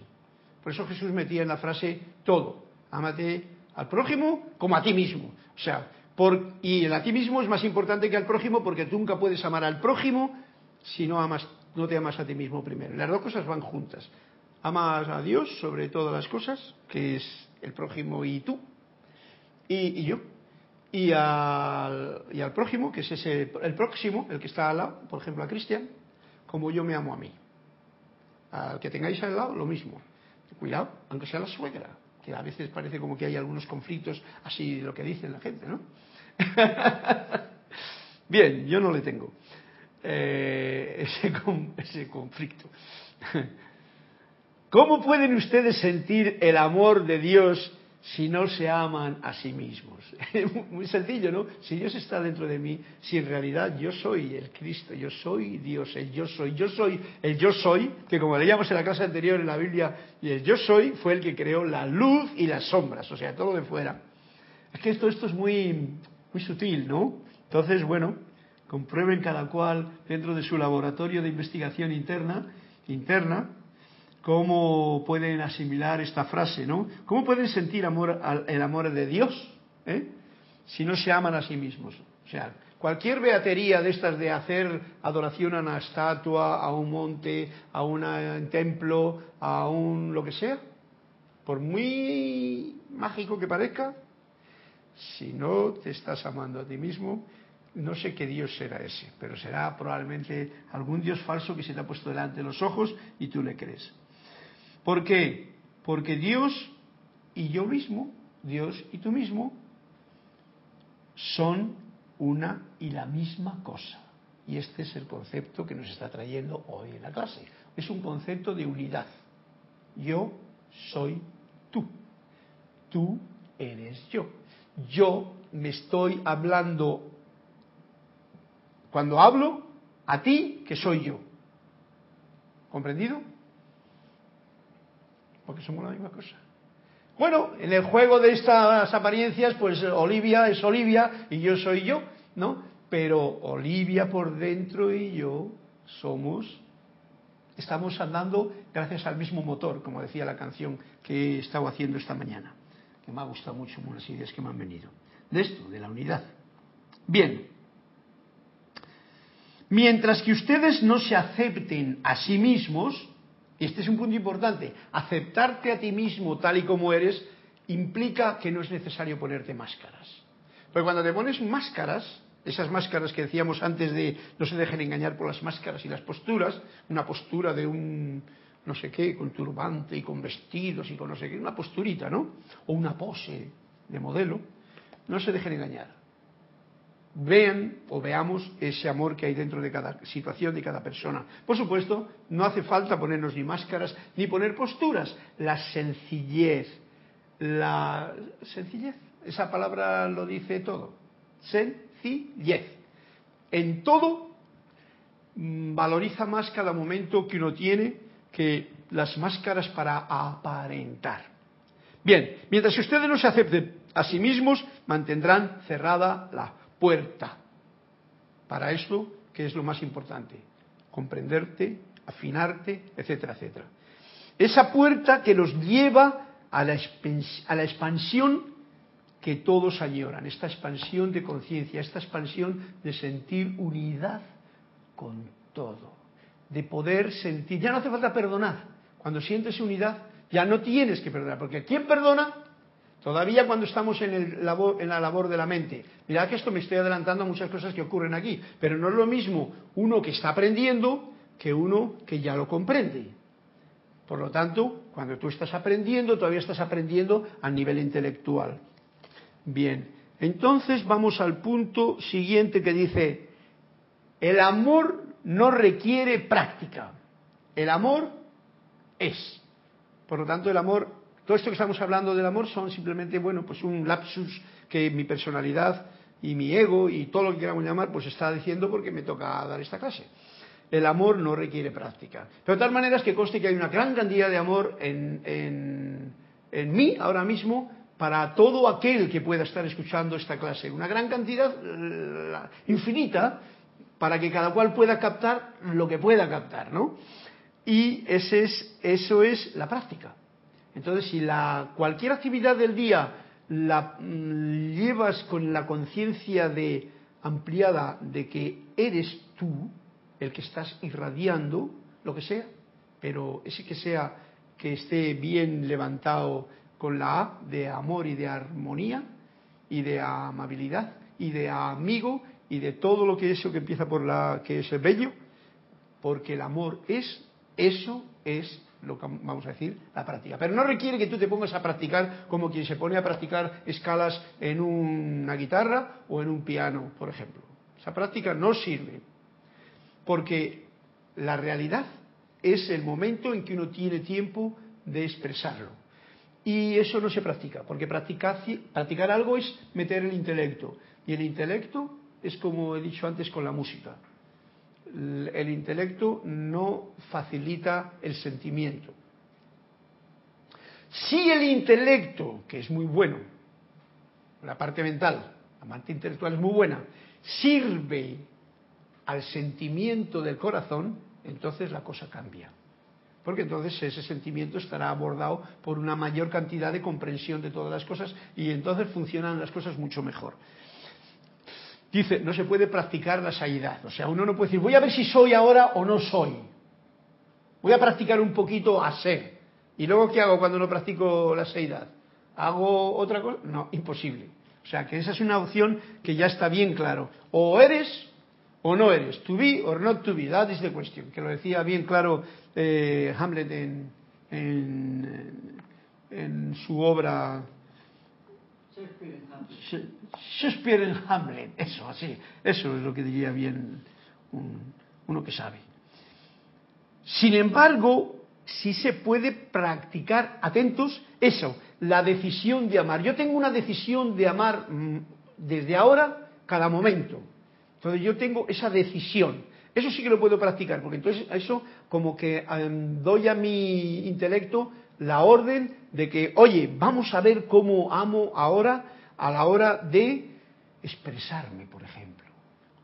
Por eso Jesús metía en la frase todo. Ámate al prójimo como a ti mismo. O sea, por, y el a ti mismo es más importante que al prójimo porque tú nunca puedes amar al prójimo si no amas, no te amas a ti mismo primero. Las dos cosas van juntas. Amas a Dios sobre todas las cosas, que es el prójimo y tú, y, yo. Y al, y al, prójimo, que es ese, el próximo, el que está al lado, por ejemplo a Cristian, como yo me amo a mí. Al que tengáis al lado, lo mismo. Cuidado, aunque sea la suegra, que a veces parece como que hay algunos conflictos, así de lo que dice la gente, ¿no? Bien, yo no le tengo eh, ese, ese conflicto. ¿Cómo pueden ustedes sentir el amor de Dios si no se aman a sí mismos? Muy sencillo, ¿no? Si Dios está dentro de mí, si en realidad yo soy el Cristo, yo soy Dios, el yo soy, yo soy el yo soy, que como leíamos en la clase anterior en la Biblia, y el yo soy fue el que creó la luz y las sombras, o sea, todo de fuera. Es que esto, esto es muy, muy sutil, ¿no? Entonces, bueno, comprueben cada cual dentro de su laboratorio de investigación interna, interna, cómo pueden asimilar esta frase, ¿no? ¿Cómo pueden sentir amor, el amor de Dios eh? si no se aman a sí mismos? O sea, cualquier beatería de estas de hacer adoración a una estatua, a un monte, a un templo, a un lo que sea, por muy mágico que parezca, si no te estás amando a ti mismo, no sé qué Dios será ese, pero será probablemente algún Dios falso que se te ha puesto delante de los ojos y tú le crees. ¿Por qué? Porque Dios y yo mismo, Dios y tú mismo, son una y la misma cosa. Y este es el concepto que nos está trayendo hoy en la clase. Es un concepto de unidad. Yo soy tú. Tú eres yo. Yo me estoy hablando, cuando hablo, a ti, que soy yo. ¿Comprendido? porque somos la misma cosa. Bueno, en el juego de estas apariencias, pues Olivia es Olivia y yo soy yo, ¿no? Pero Olivia por dentro y yo somos, estamos andando gracias al mismo motor, como decía la canción que he estado haciendo esta mañana, que me ha gustado mucho unas ideas que me han venido. De esto, de la unidad. Bien, mientras que ustedes no se acepten a sí mismos, y este es un punto importante. Aceptarte a ti mismo tal y como eres implica que no es necesario ponerte máscaras. Porque cuando te pones máscaras, esas máscaras que decíamos antes de no se dejen engañar por las máscaras y las posturas, una postura de un no sé qué, con turbante y con vestidos y con no sé qué, una posturita, ¿no? O una pose de modelo, no se dejen engañar vean o veamos ese amor que hay dentro de cada situación, de cada persona. Por supuesto, no hace falta ponernos ni máscaras ni poner posturas. La sencillez, la sencillez, esa palabra lo dice todo. Sencillez. En todo mm, valoriza más cada momento que uno tiene que las máscaras para aparentar. Bien, mientras ustedes no se acepten a sí mismos, mantendrán cerrada la puerta. Para esto, que es lo más importante, comprenderte, afinarte, etcétera, etcétera. Esa puerta que nos lleva a la, a la expansión que todos añoran, esta expansión de conciencia, esta expansión de sentir unidad con todo, de poder sentir, ya no hace falta perdonar, cuando sientes unidad ya no tienes que perdonar, porque ¿quién perdona? Todavía cuando estamos en, labor, la labor de la mente. Mirad que esto me estoy adelantando a muchas cosas que ocurren aquí, pero no es lo mismo uno que está aprendiendo que uno que ya lo comprende. Por lo tanto, cuando tú estás aprendiendo, todavía estás aprendiendo a nivel intelectual. Bien, entonces vamos al punto siguiente que dice, el amor no requiere práctica, el amor es. Por lo tanto, el amor, todo esto que estamos hablando del amor son simplemente, bueno, pues un lapsus que mi personalidad y mi ego y todo lo que queramos llamar, pues está diciendo porque me toca dar esta clase. El amor no requiere práctica. Pero de tal manera es que conste que hay una gran cantidad de amor en, en, en mí ahora mismo para todo aquel que pueda estar escuchando esta clase. Una gran cantidad infinita para que cada cual pueda captar lo que pueda captar, ¿no? Y ese es, eso es la práctica. Entonces, si la, cualquier actividad del día la mm, llevas con la conciencia de ampliada de que eres tú el que estás irradiando lo que sea, pero ese que sea que esté bien levantado con la A de amor y de armonía y de amabilidad y de amigo y de todo lo que es eso que empieza por la que es el bello, porque el amor es eso es lo que vamos a decir, la práctica. Pero no requiere que tú te pongas a practicar como quien se pone a practicar escalas en una guitarra o en un piano, por ejemplo. Esa práctica no sirve. Porque la realidad es el momento en que uno tiene tiempo de expresarlo. Y eso no se practica, porque practicar, practicar algo es meter el intelecto. Y el intelecto es como he dicho antes con la música el intelecto no facilita el sentimiento. Si el intelecto, que es muy bueno, la parte mental, la parte intelectual es muy buena, sirve al sentimiento del corazón, entonces la cosa cambia. Porque entonces ese sentimiento estará abordado por una mayor cantidad de comprensión de todas las cosas y entonces funcionan las cosas mucho mejor. Dice, no se puede practicar la saidad. O sea, uno no puede decir, voy a ver si soy ahora o no soy. Voy a practicar un poquito a ser. ¿Y luego qué hago cuando no practico la saidad? ¿Hago otra cosa? No, imposible. O sea, que esa es una opción que ya está bien claro. O eres o no eres. To be or not to be. That is the question. Que lo decía bien claro eh, Hamlet en, en su obra Shakespeare en Hamlet, eso, así, eso es lo que diría bien uno que sabe. Sin embargo, si se puede practicar, atentos, eso, la decisión de amar. Yo tengo una decisión de amar mm, desde ahora, cada momento. Entonces yo tengo esa decisión. Eso sí que lo puedo practicar, porque entonces eso como que doy a mi intelecto la orden de que, oye, vamos a ver cómo amo ahora a la hora de expresarme, por ejemplo.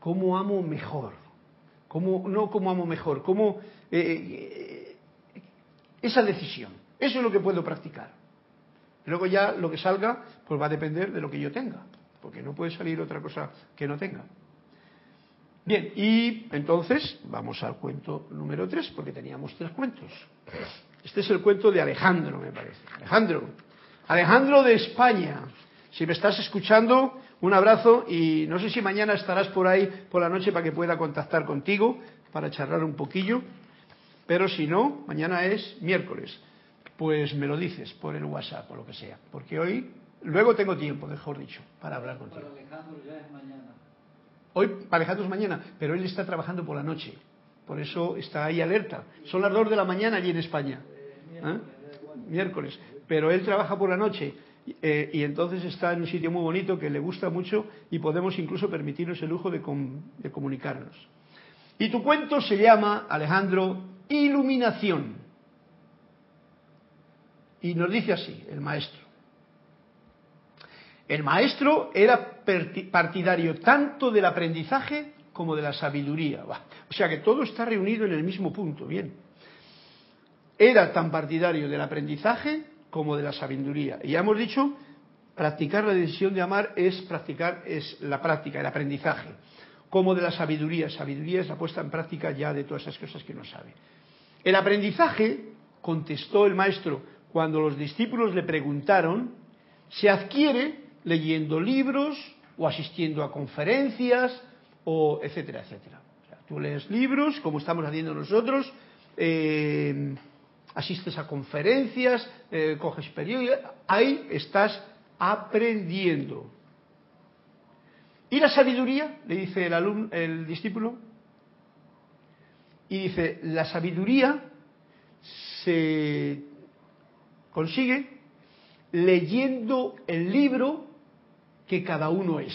¿Cómo amo mejor? ¿Cómo, no cómo amo mejor, cómo... Eh, eh, esa decisión. Eso es lo que puedo practicar. Luego ya lo que salga, pues va a depender de lo que yo tenga, porque no puede salir otra cosa que no tenga. Bien, y entonces vamos al cuento número 3, porque teníamos tres cuentos. Este es el cuento de Alejandro, me parece. Alejandro, Alejandro de España. Si me estás escuchando, un abrazo y no sé si mañana estarás por ahí por la noche para que pueda contactar contigo, para charlar un poquillo. Pero si no, mañana es miércoles. Pues me lo dices por el WhatsApp o lo que sea. Porque hoy, luego tengo tiempo, mejor dicho, para hablar contigo. Para Alejandro ya es mañana. Hoy para Alejandro es mañana, pero él está trabajando por la noche. Por eso está ahí alerta. Son las dos de la mañana allí en España. ¿Eh? miércoles, pero él trabaja por la noche eh, y entonces está en un sitio muy bonito que le gusta mucho y podemos incluso permitirnos el lujo de, de comunicarnos. Y tu cuento se llama, Alejandro, Iluminación. Y nos dice así, el maestro. El maestro era partidario tanto del aprendizaje como de la sabiduría. O sea que todo está reunido en el mismo punto, bien. Era tan partidario del aprendizaje como de la sabiduría. Y ya hemos dicho, practicar la decisión de amar es practicar es la práctica, el aprendizaje, como de la sabiduría. Sabiduría es la puesta en práctica ya de todas esas cosas que uno sabe. El aprendizaje, contestó el maestro cuando los discípulos le preguntaron, se adquiere leyendo libros o asistiendo a conferencias o etcétera, etcétera. tú lees libros, como estamos haciendo nosotros, eh, asistes a conferencias, eh, coges periódicos, ahí estás aprendiendo. ¿Y la sabiduría? Le dice el, alumno, el discípulo. Y dice, la sabiduría se consigue leyendo el libro que cada uno es.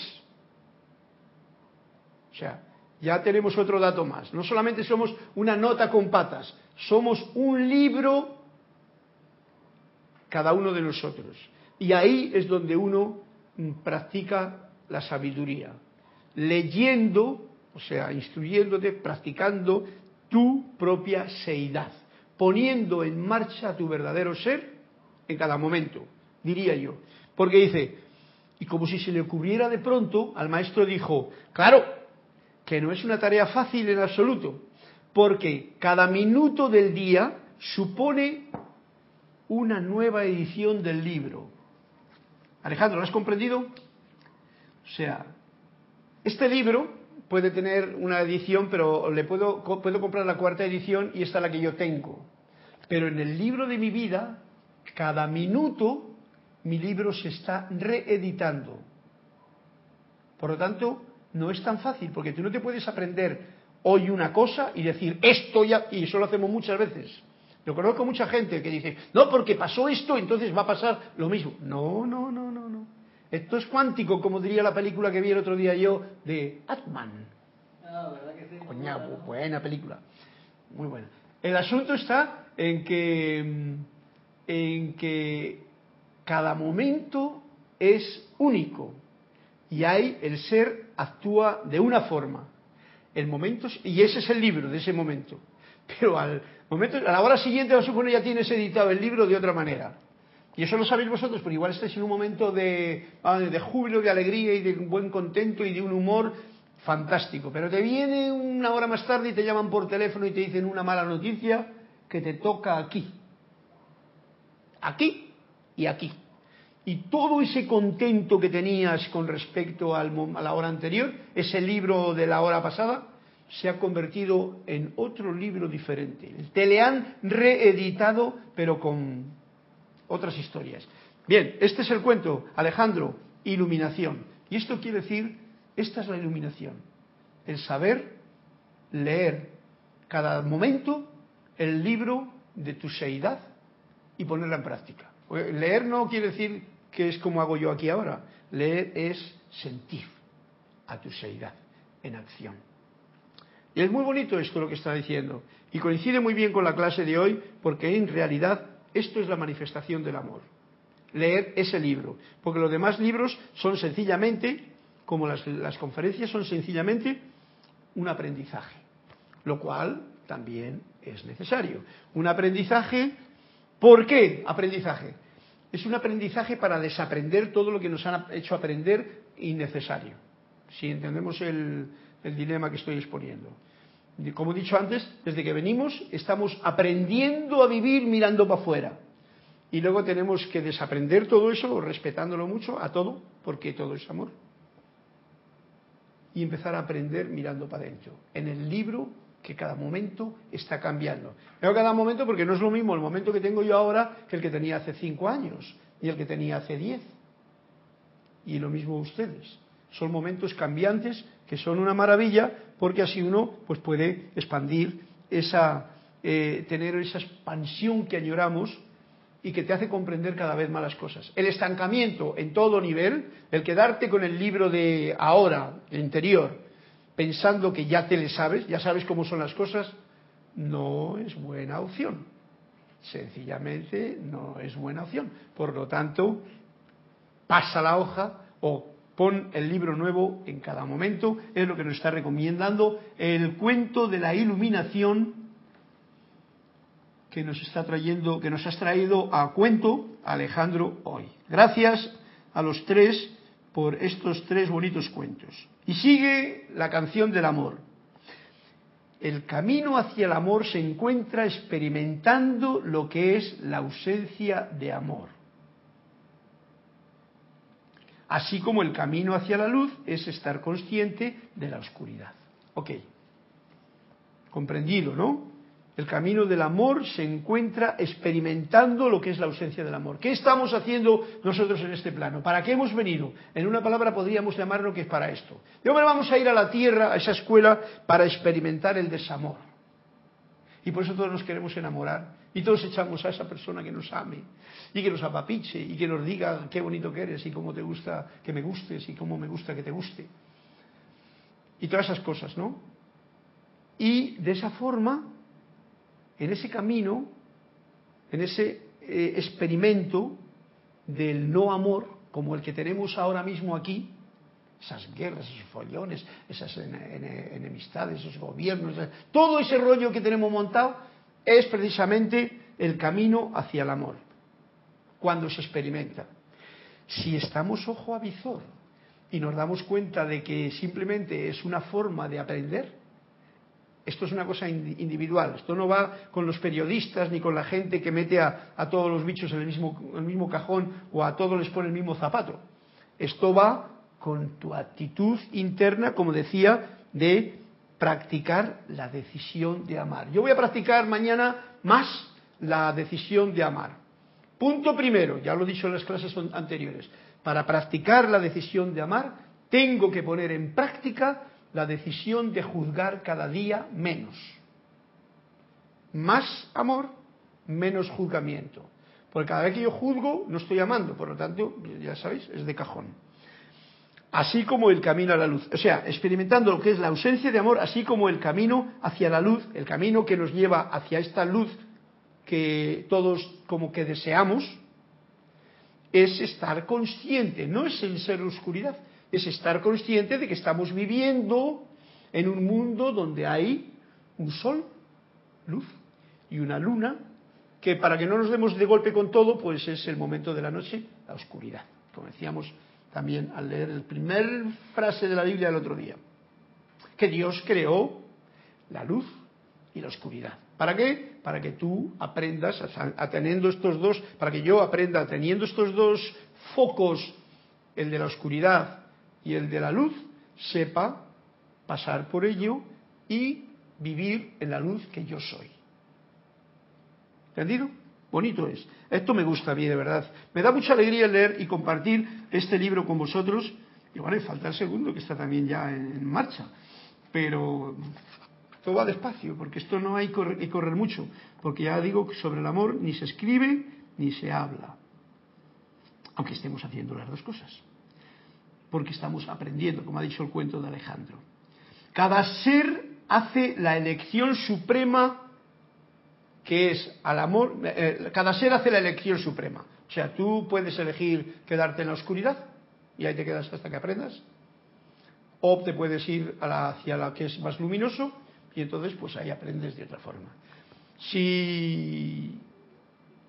O sea, ya tenemos otro dato más. No solamente somos una nota con patas, somos un libro cada uno de nosotros. Y ahí es donde uno practica la sabiduría. Leyendo, o sea, instruyéndote, practicando tu propia seidad, poniendo en marcha tu verdadero ser en cada momento, diría yo. Porque dice, y como si se le ocurriera de pronto, al maestro dijo, claro, que no es una tarea fácil en absoluto, porque cada minuto del día supone una nueva edición del libro. Alejandro, ¿lo has comprendido? O sea, este libro puede tener una edición, pero le puedo, puedo comprar la cuarta edición y esta es la que yo tengo. Pero en el libro de mi vida, cada minuto mi libro se está reeditando. Por lo tanto, no es tan fácil, porque tú no te puedes aprender hoy una cosa y decir esto ya, y eso lo hacemos muchas veces. Yo conozco mucha gente que dice, no, porque pasó esto, entonces va a pasar lo mismo. No, no, no, no, no. Esto es cuántico, como diría la película que vi el otro día yo de Atman. Ah, ¿verdad que sí? buena película. Muy buena. El asunto está en que, en que cada momento es único y ahí el ser actúa de una forma el momento, y ese es el libro de ese momento. Pero al momento, a la hora siguiente, lo supone ya tienes editado el libro de otra manera. Y eso lo sabéis vosotros, pero igual estáis en un momento de, ah, de júbilo, de alegría y de un buen contento y de un humor fantástico. Pero te viene una hora más tarde y te llaman por teléfono y te dicen una mala noticia que te toca aquí. Aquí y aquí. Y todo ese contento que tenías con respecto al, a la hora anterior, ese libro de la hora pasada, se ha convertido en otro libro diferente. Te le han reeditado, pero con otras historias. Bien, este es el cuento, Alejandro, iluminación. Y esto quiere decir, esta es la iluminación, el saber leer cada momento el libro de tu seidad y ponerla en práctica. Leer no quiere decir que es como hago yo aquí ahora. Leer es sentir a tu seidad en acción. Y es muy bonito esto lo que está diciendo. Y coincide muy bien con la clase de hoy porque en realidad esto es la manifestación del amor. Leer ese libro. Porque los demás libros son sencillamente, como las, las conferencias, son sencillamente un aprendizaje. Lo cual también es necesario. Un aprendizaje. ¿Por qué aprendizaje? Es un aprendizaje para desaprender todo lo que nos han hecho aprender innecesario, si entendemos el, dilema que estoy exponiendo. Como he dicho antes, desde que venimos estamos aprendiendo a vivir mirando para afuera. Y luego tenemos que desaprender todo eso, respetándolo mucho, a todo, porque todo es amor. Y empezar a aprender mirando para adentro. En el libro que cada momento está cambiando. Veo cada momento porque no es lo mismo el momento que tengo yo ahora que el que tenía hace cinco años, y el que tenía hace diez. Y lo mismo ustedes. Son momentos cambiantes que son una maravilla porque así uno pues puede expandir esa, eh, tener esa expansión que añoramos y que te hace comprender cada vez más las cosas. El estancamiento en todo nivel, el quedarte con el libro de ahora, el interior, pensando que ya te le sabes, ya sabes cómo son las cosas, no es buena opción. sencillamente no es buena opción. Por lo tanto, pasa la hoja o pon el libro nuevo en cada momento, es lo que nos está recomendando el cuento de la iluminación que nos está trayendo, que nos has traído a cuento Alejandro hoy. Gracias a los tres por estos tres bonitos cuentos. Y sigue la canción del amor. El camino hacia el amor se encuentra experimentando lo que es la ausencia de amor. Así como el camino hacia la luz es estar consciente de la oscuridad. Ok. Comprendido, ¿no? El camino del amor se encuentra experimentando lo que es la ausencia del amor. ¿Qué estamos haciendo nosotros en este plano? ¿Para qué hemos venido? En una palabra podríamos llamarlo que es para esto. De hombre vamos a ir a la tierra, a esa escuela, para experimentar el desamor. Y por eso todos nos queremos enamorar. Y todos echamos a esa persona que nos ame y que nos apapiche y que nos diga qué bonito que eres y cómo te gusta que me gustes y cómo me gusta que te guste. Y todas esas cosas, ¿no? Y de esa forma en ese camino, en ese eh, experimento del no amor, como el que tenemos ahora mismo aquí, esas guerras, esos follones, esas enemistades, esos gobiernos, todo ese rollo que tenemos montado, es precisamente el camino hacia el amor, cuando se experimenta. Si estamos ojo a visor y nos damos cuenta de que simplemente es una forma de aprender, esto es una cosa individual, esto no va con los periodistas ni con la gente que mete a, todos los bichos en el, mismo, cajón o a todos les pone el mismo zapato. Esto va con tu actitud interna, como decía, de practicar la decisión de amar. Yo voy a practicar mañana más la decisión de amar. Punto primero, ya lo he dicho en las clases anteriores, para practicar la decisión de amar tengo que poner en práctica la decisión de juzgar cada día menos. Más amor, menos juzgamiento. Porque cada vez que yo juzgo, no estoy amando, por lo tanto, ya sabéis, es de cajón. Así como el camino a la luz. O sea, experimentando lo que es la ausencia de amor, así como el camino hacia la luz, el camino que nos lleva hacia esta luz que todos como que deseamos, es estar consciente, no es en ser oscuridad, es estar consciente de que estamos viviendo en un mundo donde hay un sol, luz, y una luna, que para que no nos demos de golpe con todo, pues es el momento de la noche, la oscuridad. Como decíamos también al leer el primer frase de la Biblia del otro día. Que Dios creó la luz y la oscuridad. ¿Para qué? Para que tú aprendas, teniendo estos dos, para que yo aprenda teniendo estos dos focos, el de la oscuridad y el de la luz sepa pasar por ello y vivir en la luz que yo soy. ¿Entendido? Bonito es. Esto me gusta a mí, de verdad. Me da mucha alegría leer y compartir este libro con vosotros. Y y falta el segundo, que está también ya en marcha. Pero todo va despacio, porque esto no hay que correr mucho. Porque ya digo que sobre el amor ni se escribe ni se habla. Aunque estemos haciendo las dos cosas porque estamos aprendiendo, como ha dicho el cuento de Alejandro. Cada ser hace la elección suprema que es al amor, eh, cada ser hace la elección suprema. O sea, tú puedes elegir quedarte en la oscuridad y ahí te quedas hasta que aprendas, o te puedes ir hacia la que es más luminoso y entonces pues ahí aprendes de otra forma. Si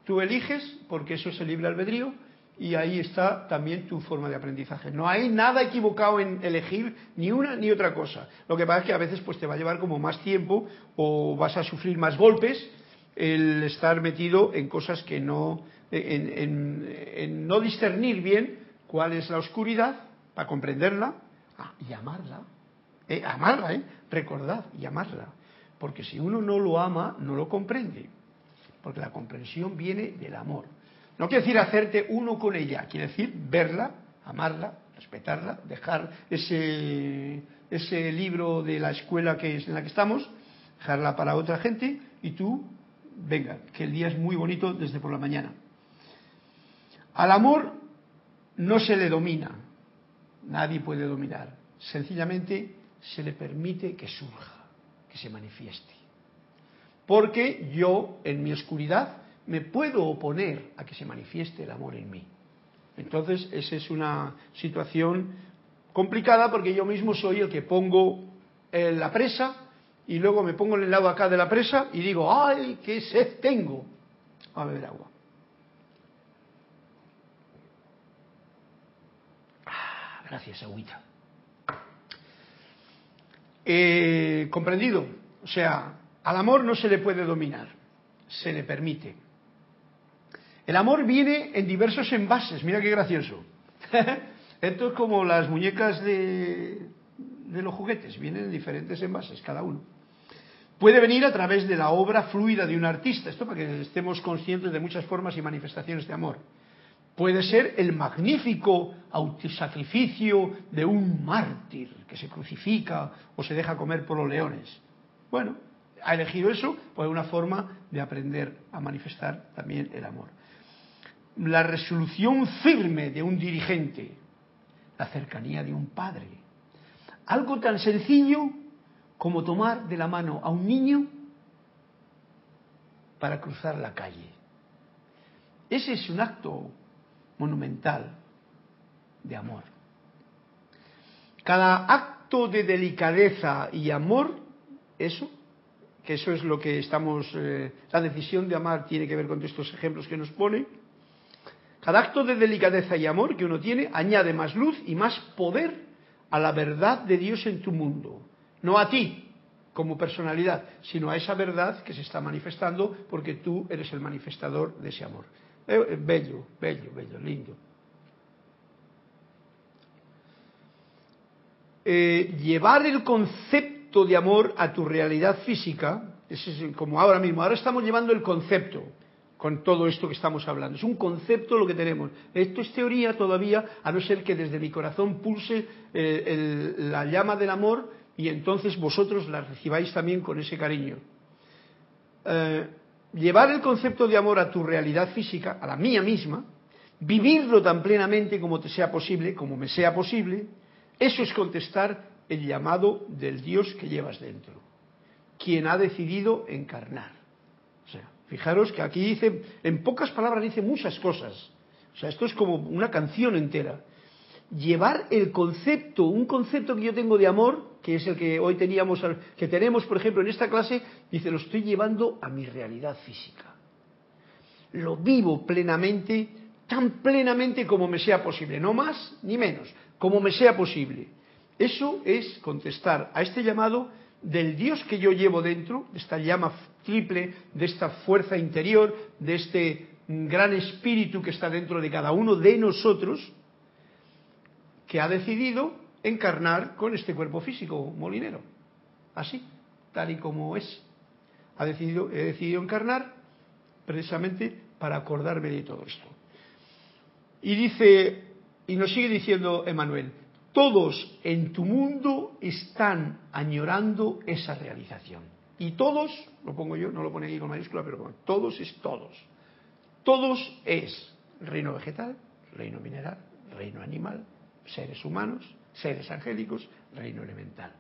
tú eliges, porque eso es el libre albedrío, y ahí está también tu forma de aprendizaje. No hay nada equivocado en elegir ni una ni otra cosa. Lo que pasa es que a veces pues te va a llevar como más tiempo o vas a sufrir más golpes el estar metido en cosas que no en, no discernir bien cuál es la oscuridad para comprenderla ah, y amarla. Eh, amarla, ¿eh? Recordad y amarla. Porque si uno no lo ama, no lo comprende. Porque la comprensión viene del amor. No quiere decir hacerte uno con ella, quiere decir verla, amarla, respetarla, dejar ese, ese libro de la escuela que es en la que estamos, dejarla para otra gente y tú, venga, que el día es muy bonito desde por la mañana. Al amor no se le domina, nadie puede dominar, sencillamente se le permite que surja, que se manifieste. Porque yo, en mi oscuridad, me puedo oponer a que se manifieste el amor en mí. Entonces, esa es una situación complicada porque yo mismo soy el que pongo la presa y luego me pongo en el lado acá de la presa y digo, ¡ay, qué sed tengo! A beber agua. Ah, gracias, agüita. Eh, comprendido. O sea, al amor no se le puede dominar, se le permite. El amor viene en diversos envases, mira qué gracioso. Esto es como las muñecas de, de los juguetes, vienen en diferentes envases cada uno. Puede venir a través de la obra fluida de un artista, esto para que estemos conscientes de muchas formas y manifestaciones de amor. Puede ser el magnífico autosacrificio de un mártir que se crucifica o se deja comer por los leones. Bueno, ha elegido eso, pues una forma de aprender a manifestar también el amor. La resolución firme de un dirigente, la cercanía de un padre. Algo tan sencillo como tomar de la mano a un niño para cruzar la calle. Ese es un acto monumental de amor. Cada acto de delicadeza y amor, eso, que eso es lo que estamos, eh, la decisión de amar tiene que ver con estos ejemplos que nos pone, cada acto de delicadeza y amor que uno tiene añade más luz y más poder a la verdad de Dios en tu mundo. No a ti como personalidad, sino a esa verdad que se está manifestando porque tú eres el manifestador de ese amor. Eh, eh, bello, bello, bello, lindo. Eh, llevar el concepto de amor a tu realidad física, es como ahora mismo, ahora estamos llevando el concepto con todo esto que estamos hablando. Es un concepto lo que tenemos. Esto es teoría todavía, a no ser que desde mi corazón pulse la llama del amor y entonces vosotros la recibáis también con ese cariño llevar el concepto de amor a tu realidad física, a la mía misma, vivirlo tan plenamente como te sea posible, como me sea posible, eso es contestar el llamado del Dios que llevas dentro, quien ha decidido encarnar. Fijaros que aquí dice, en pocas palabras dice muchas cosas. O sea, esto es como una canción entera llevar el concepto, un concepto que yo tengo de amor, que es el que hoy teníamos, que tenemos, por ejemplo, en esta clase, dice, lo estoy llevando a mi realidad física. Lo vivo plenamente, tan plenamente como me sea posible, no más ni menos, como me sea posible. Eso es contestar a este llamado del Dios que yo llevo dentro, de esta llama triple, de esta fuerza interior, de este gran espíritu que está dentro de cada uno de nosotros, que ha decidido encarnar con este cuerpo físico molinero. Así, tal y como es. Ha decidido, he decidido encarnar precisamente para acordarme de todo esto. Y dice, y nos sigue diciendo Emanuel, todos en tu mundo están añorando esa realización. Y todos, lo pongo yo, no lo pone aquí con mayúscula, pero todos es todos. Todos es reino vegetal, reino mineral, reino animal, seres humanos, seres angélicos, reino elemental.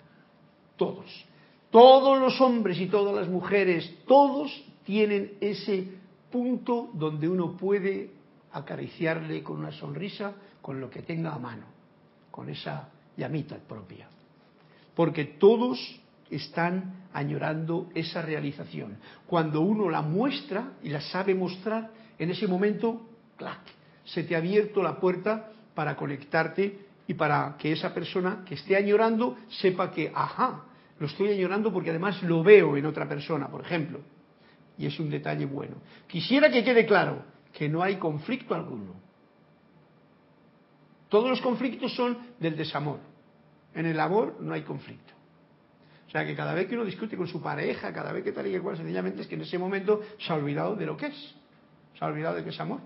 Todos. Todos los hombres y todas las mujeres, todos tienen ese punto donde uno puede acariciarle con una sonrisa, con lo que tenga a mano, con esa llamita propia. Porque todos están añorando esa realización. Cuando uno la muestra y la sabe mostrar, en ese momento, ¡clac! se te ha abierto la puerta para conectarte y para que esa persona que esté añorando sepa que, ajá, lo estoy añorando porque además lo veo en otra persona, por ejemplo. Y es un detalle bueno. Quisiera que quede claro que no hay conflicto alguno. Todos los conflictos son del desamor. En el amor no hay conflicto. O sea que cada vez que uno discute con su pareja, cada vez que tal y que cual, sencillamente es que en ese momento se ha olvidado de lo que es. Se ha olvidado de que es amor.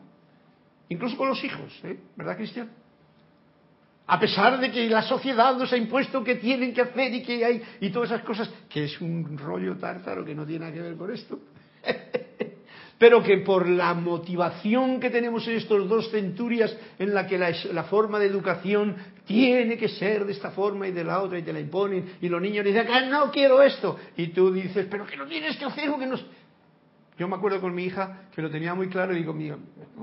Incluso con los hijos, ¿eh? ¿verdad, Cristian? A pesar de que la sociedad nos ha impuesto que tienen que hacer y que hay y todas esas cosas, que es un rollo tártaro que no tiene nada que ver con esto. Pero que por la motivación que tenemos en estos dos centurias, en la que la, forma de educación tiene que ser de esta forma y de la otra, y te la imponen, y los niños dicen, ah, no quiero esto, y tú dices, pero que no tienes que hacer, que nos... Yo me acuerdo con mi hija que lo tenía muy claro y digo, mira,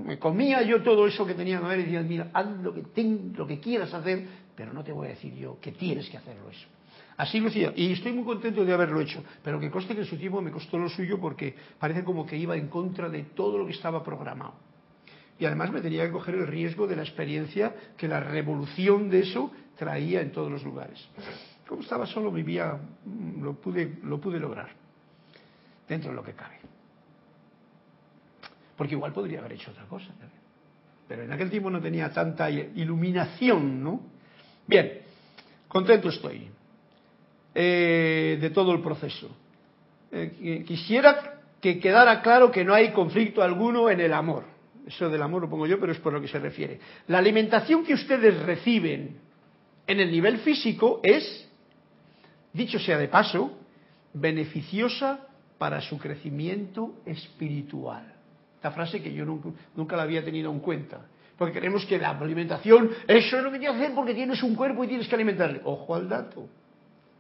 me comía yo todo eso que tenía que ver y decía, mira, haz lo que, ten, lo que quieras hacer, pero no te voy a decir yo que tienes que hacerlo eso. Así lo hacía, y estoy muy contento de haberlo hecho, pero que conste que en su tiempo me costó lo suyo porque parece como que iba en contra de todo lo que estaba programado. Y además me tenía que coger el riesgo de la experiencia que la revolución de eso traía en todos los lugares. Como estaba solo, vivía, lo pude, lo pude lograr, dentro de lo que cabe. Porque igual podría haber hecho otra cosa Pero en aquel tiempo no tenía tanta iluminación, ¿no? Bien, contento estoy eh, de todo el proceso. Eh, quisiera que quedara claro que no hay conflicto alguno en el amor. Eso del amor lo pongo yo, pero es por lo que se refiere. La alimentación que ustedes reciben en el nivel físico es, dicho sea de paso, beneficiosa para su crecimiento espiritual. Esta frase que yo nunca, la había tenido en cuenta. Porque creemos que la alimentación, eso es lo que tienes que hacer porque tienes un cuerpo y tienes que alimentarle. Ojo al dato.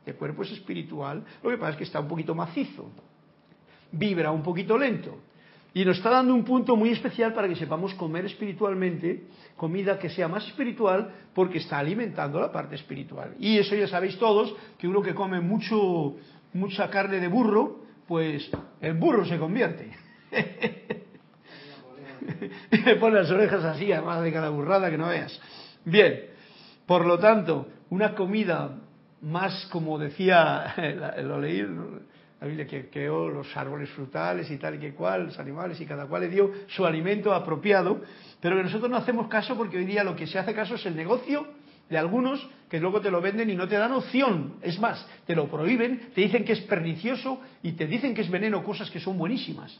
El cuerpo es espiritual, lo que pasa es que está un poquito macizo, vibra un poquito lento. Y nos está dando un punto muy especial para que sepamos comer espiritualmente, comida que sea más espiritual, porque está alimentando la parte espiritual. Y eso ya sabéis todos, que uno que come mucho, mucha carne de burro, pues el burro se convierte. le pone las orejas así, además de cada burrada que no veas. Bien, por lo tanto, una comida más, como decía, lo leí la Biblia, que creó los árboles frutales y tal y que cual, los animales, y cada cual le dio su alimento apropiado, pero que nosotros no hacemos caso porque hoy día lo que se hace caso es el negocio de algunos que luego te lo venden y no te dan opción. Es más, te lo prohíben, te dicen que es pernicioso y te dicen que es veneno, cosas que son buenísimas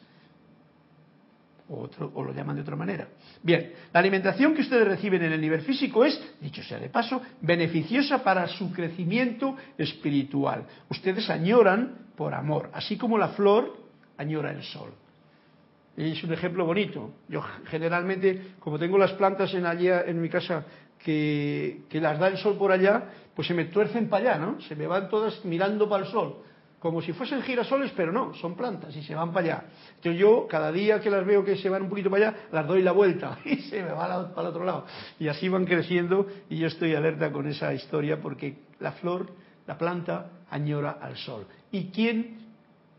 o, lo llaman de otra manera. Bien, la alimentación que ustedes reciben en el nivel físico es, dicho sea de paso, beneficiosa para su crecimiento espiritual. Ustedes añoran por amor, así como la flor añora el sol. Es un ejemplo bonito. Yo generalmente, como tengo las plantas en allá en mi casa que, que las da el sol por allá, pues se me tuercen para allá, ¿no? Se me van todas mirando para el sol como si fuesen girasoles, pero no, son plantas y se van para allá. Entonces yo, cada día que las veo que se van un poquito para allá, las doy la vuelta y se me va para el otro lado. Y así van creciendo y yo estoy alerta con esa historia porque la flor, la planta, añora al sol. ¿Y quién?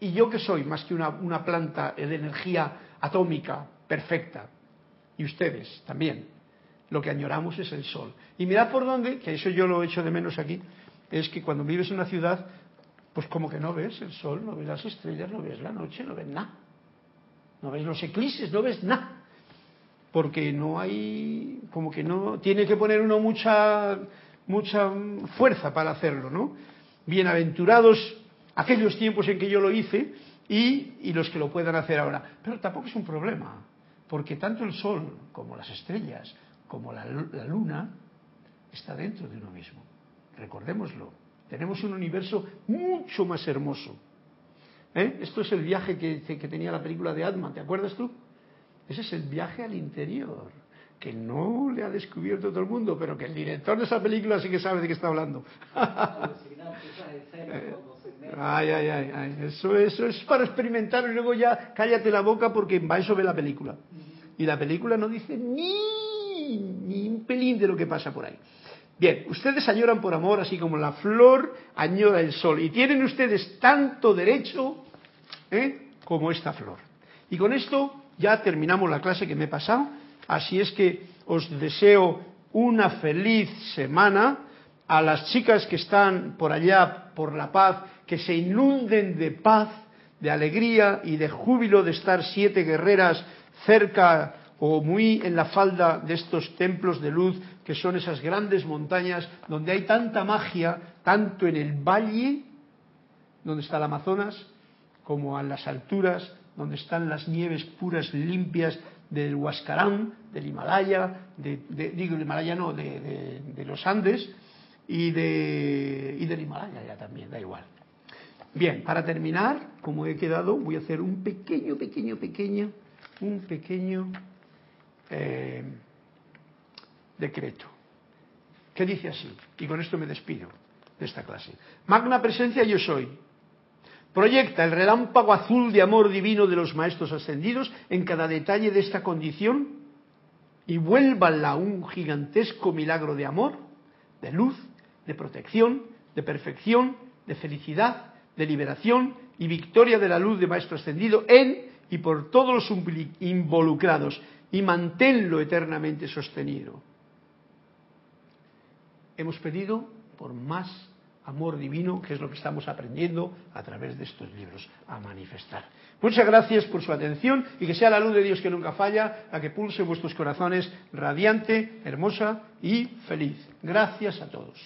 ¿Y yo que soy? Más que una, una planta de energía atómica perfecta. Y ustedes también. Lo que añoramos es el sol. Y mirad por dónde, que eso yo lo echo de menos aquí, es que cuando vives en una ciudad pues como que no ves el sol, no ves las estrellas, no ves la noche, no ves nada. No ves los eclipses, no ves nada. Porque no hay, como que no, tiene que poner uno mucha, mucha fuerza para hacerlo, ¿no? Bienaventurados aquellos tiempos en que yo lo hice y, y los que lo puedan hacer ahora. Pero tampoco es un problema, porque tanto el sol como las estrellas, como la, la luna, está dentro de uno mismo. Recordémoslo. Tenemos un universo mucho más hermoso. ¿Eh? Esto es el viaje que, tenía la película de Atman, ¿te acuerdas tú? Ese es el viaje al interior, que no le ha descubierto todo el mundo, pero que el director de esa película sí que sabe de qué está hablando. ay, ay, ay, ay, Eso, es para experimentar y luego ya cállate la boca porque va eso ve la película. Y la película no dice ni, ni un pelín de lo que pasa por ahí. Bien, ustedes añoran por amor, así como la flor añora el sol. Y tienen ustedes tanto derecho ¿eh? como esta flor. Y con esto ya terminamos la clase que me he pasado. Así es que os deseo una feliz semana. A las chicas que están por allá, por la paz, que se inunden de paz, de alegría y de júbilo de estar siete guerreras cerca o muy en la falda de estos templos de luz que son esas grandes montañas donde hay tanta magia, tanto en el valle, donde está el Amazonas, como a las alturas, donde están las nieves puras, limpias del Huascarán, del Himalaya, de, digo, del Himalaya no, de, los Andes y, de, y del Himalaya ya también, da igual. Bien, para terminar, como he quedado, voy a hacer un pequeño, pequeño, pequeño, un pequeño eh, decreto, que dice así, y con esto me despido de esta clase. Magna presencia yo soy. Proyecta el relámpago azul de amor divino de los maestros ascendidos en cada detalle de esta condición y vuélvanla un gigantesco milagro de amor, de luz, de protección, de perfección, de felicidad, de liberación y victoria de la luz de Maestro Ascendido en y por todos los involucrados y manténlo eternamente sostenido. Hemos pedido por más amor divino, que es lo que estamos aprendiendo a través de estos libros a manifestar. Muchas gracias por su atención y que sea la luz de Dios que nunca falla, la que pulse vuestros corazones radiante, hermosa y feliz. Gracias a todos.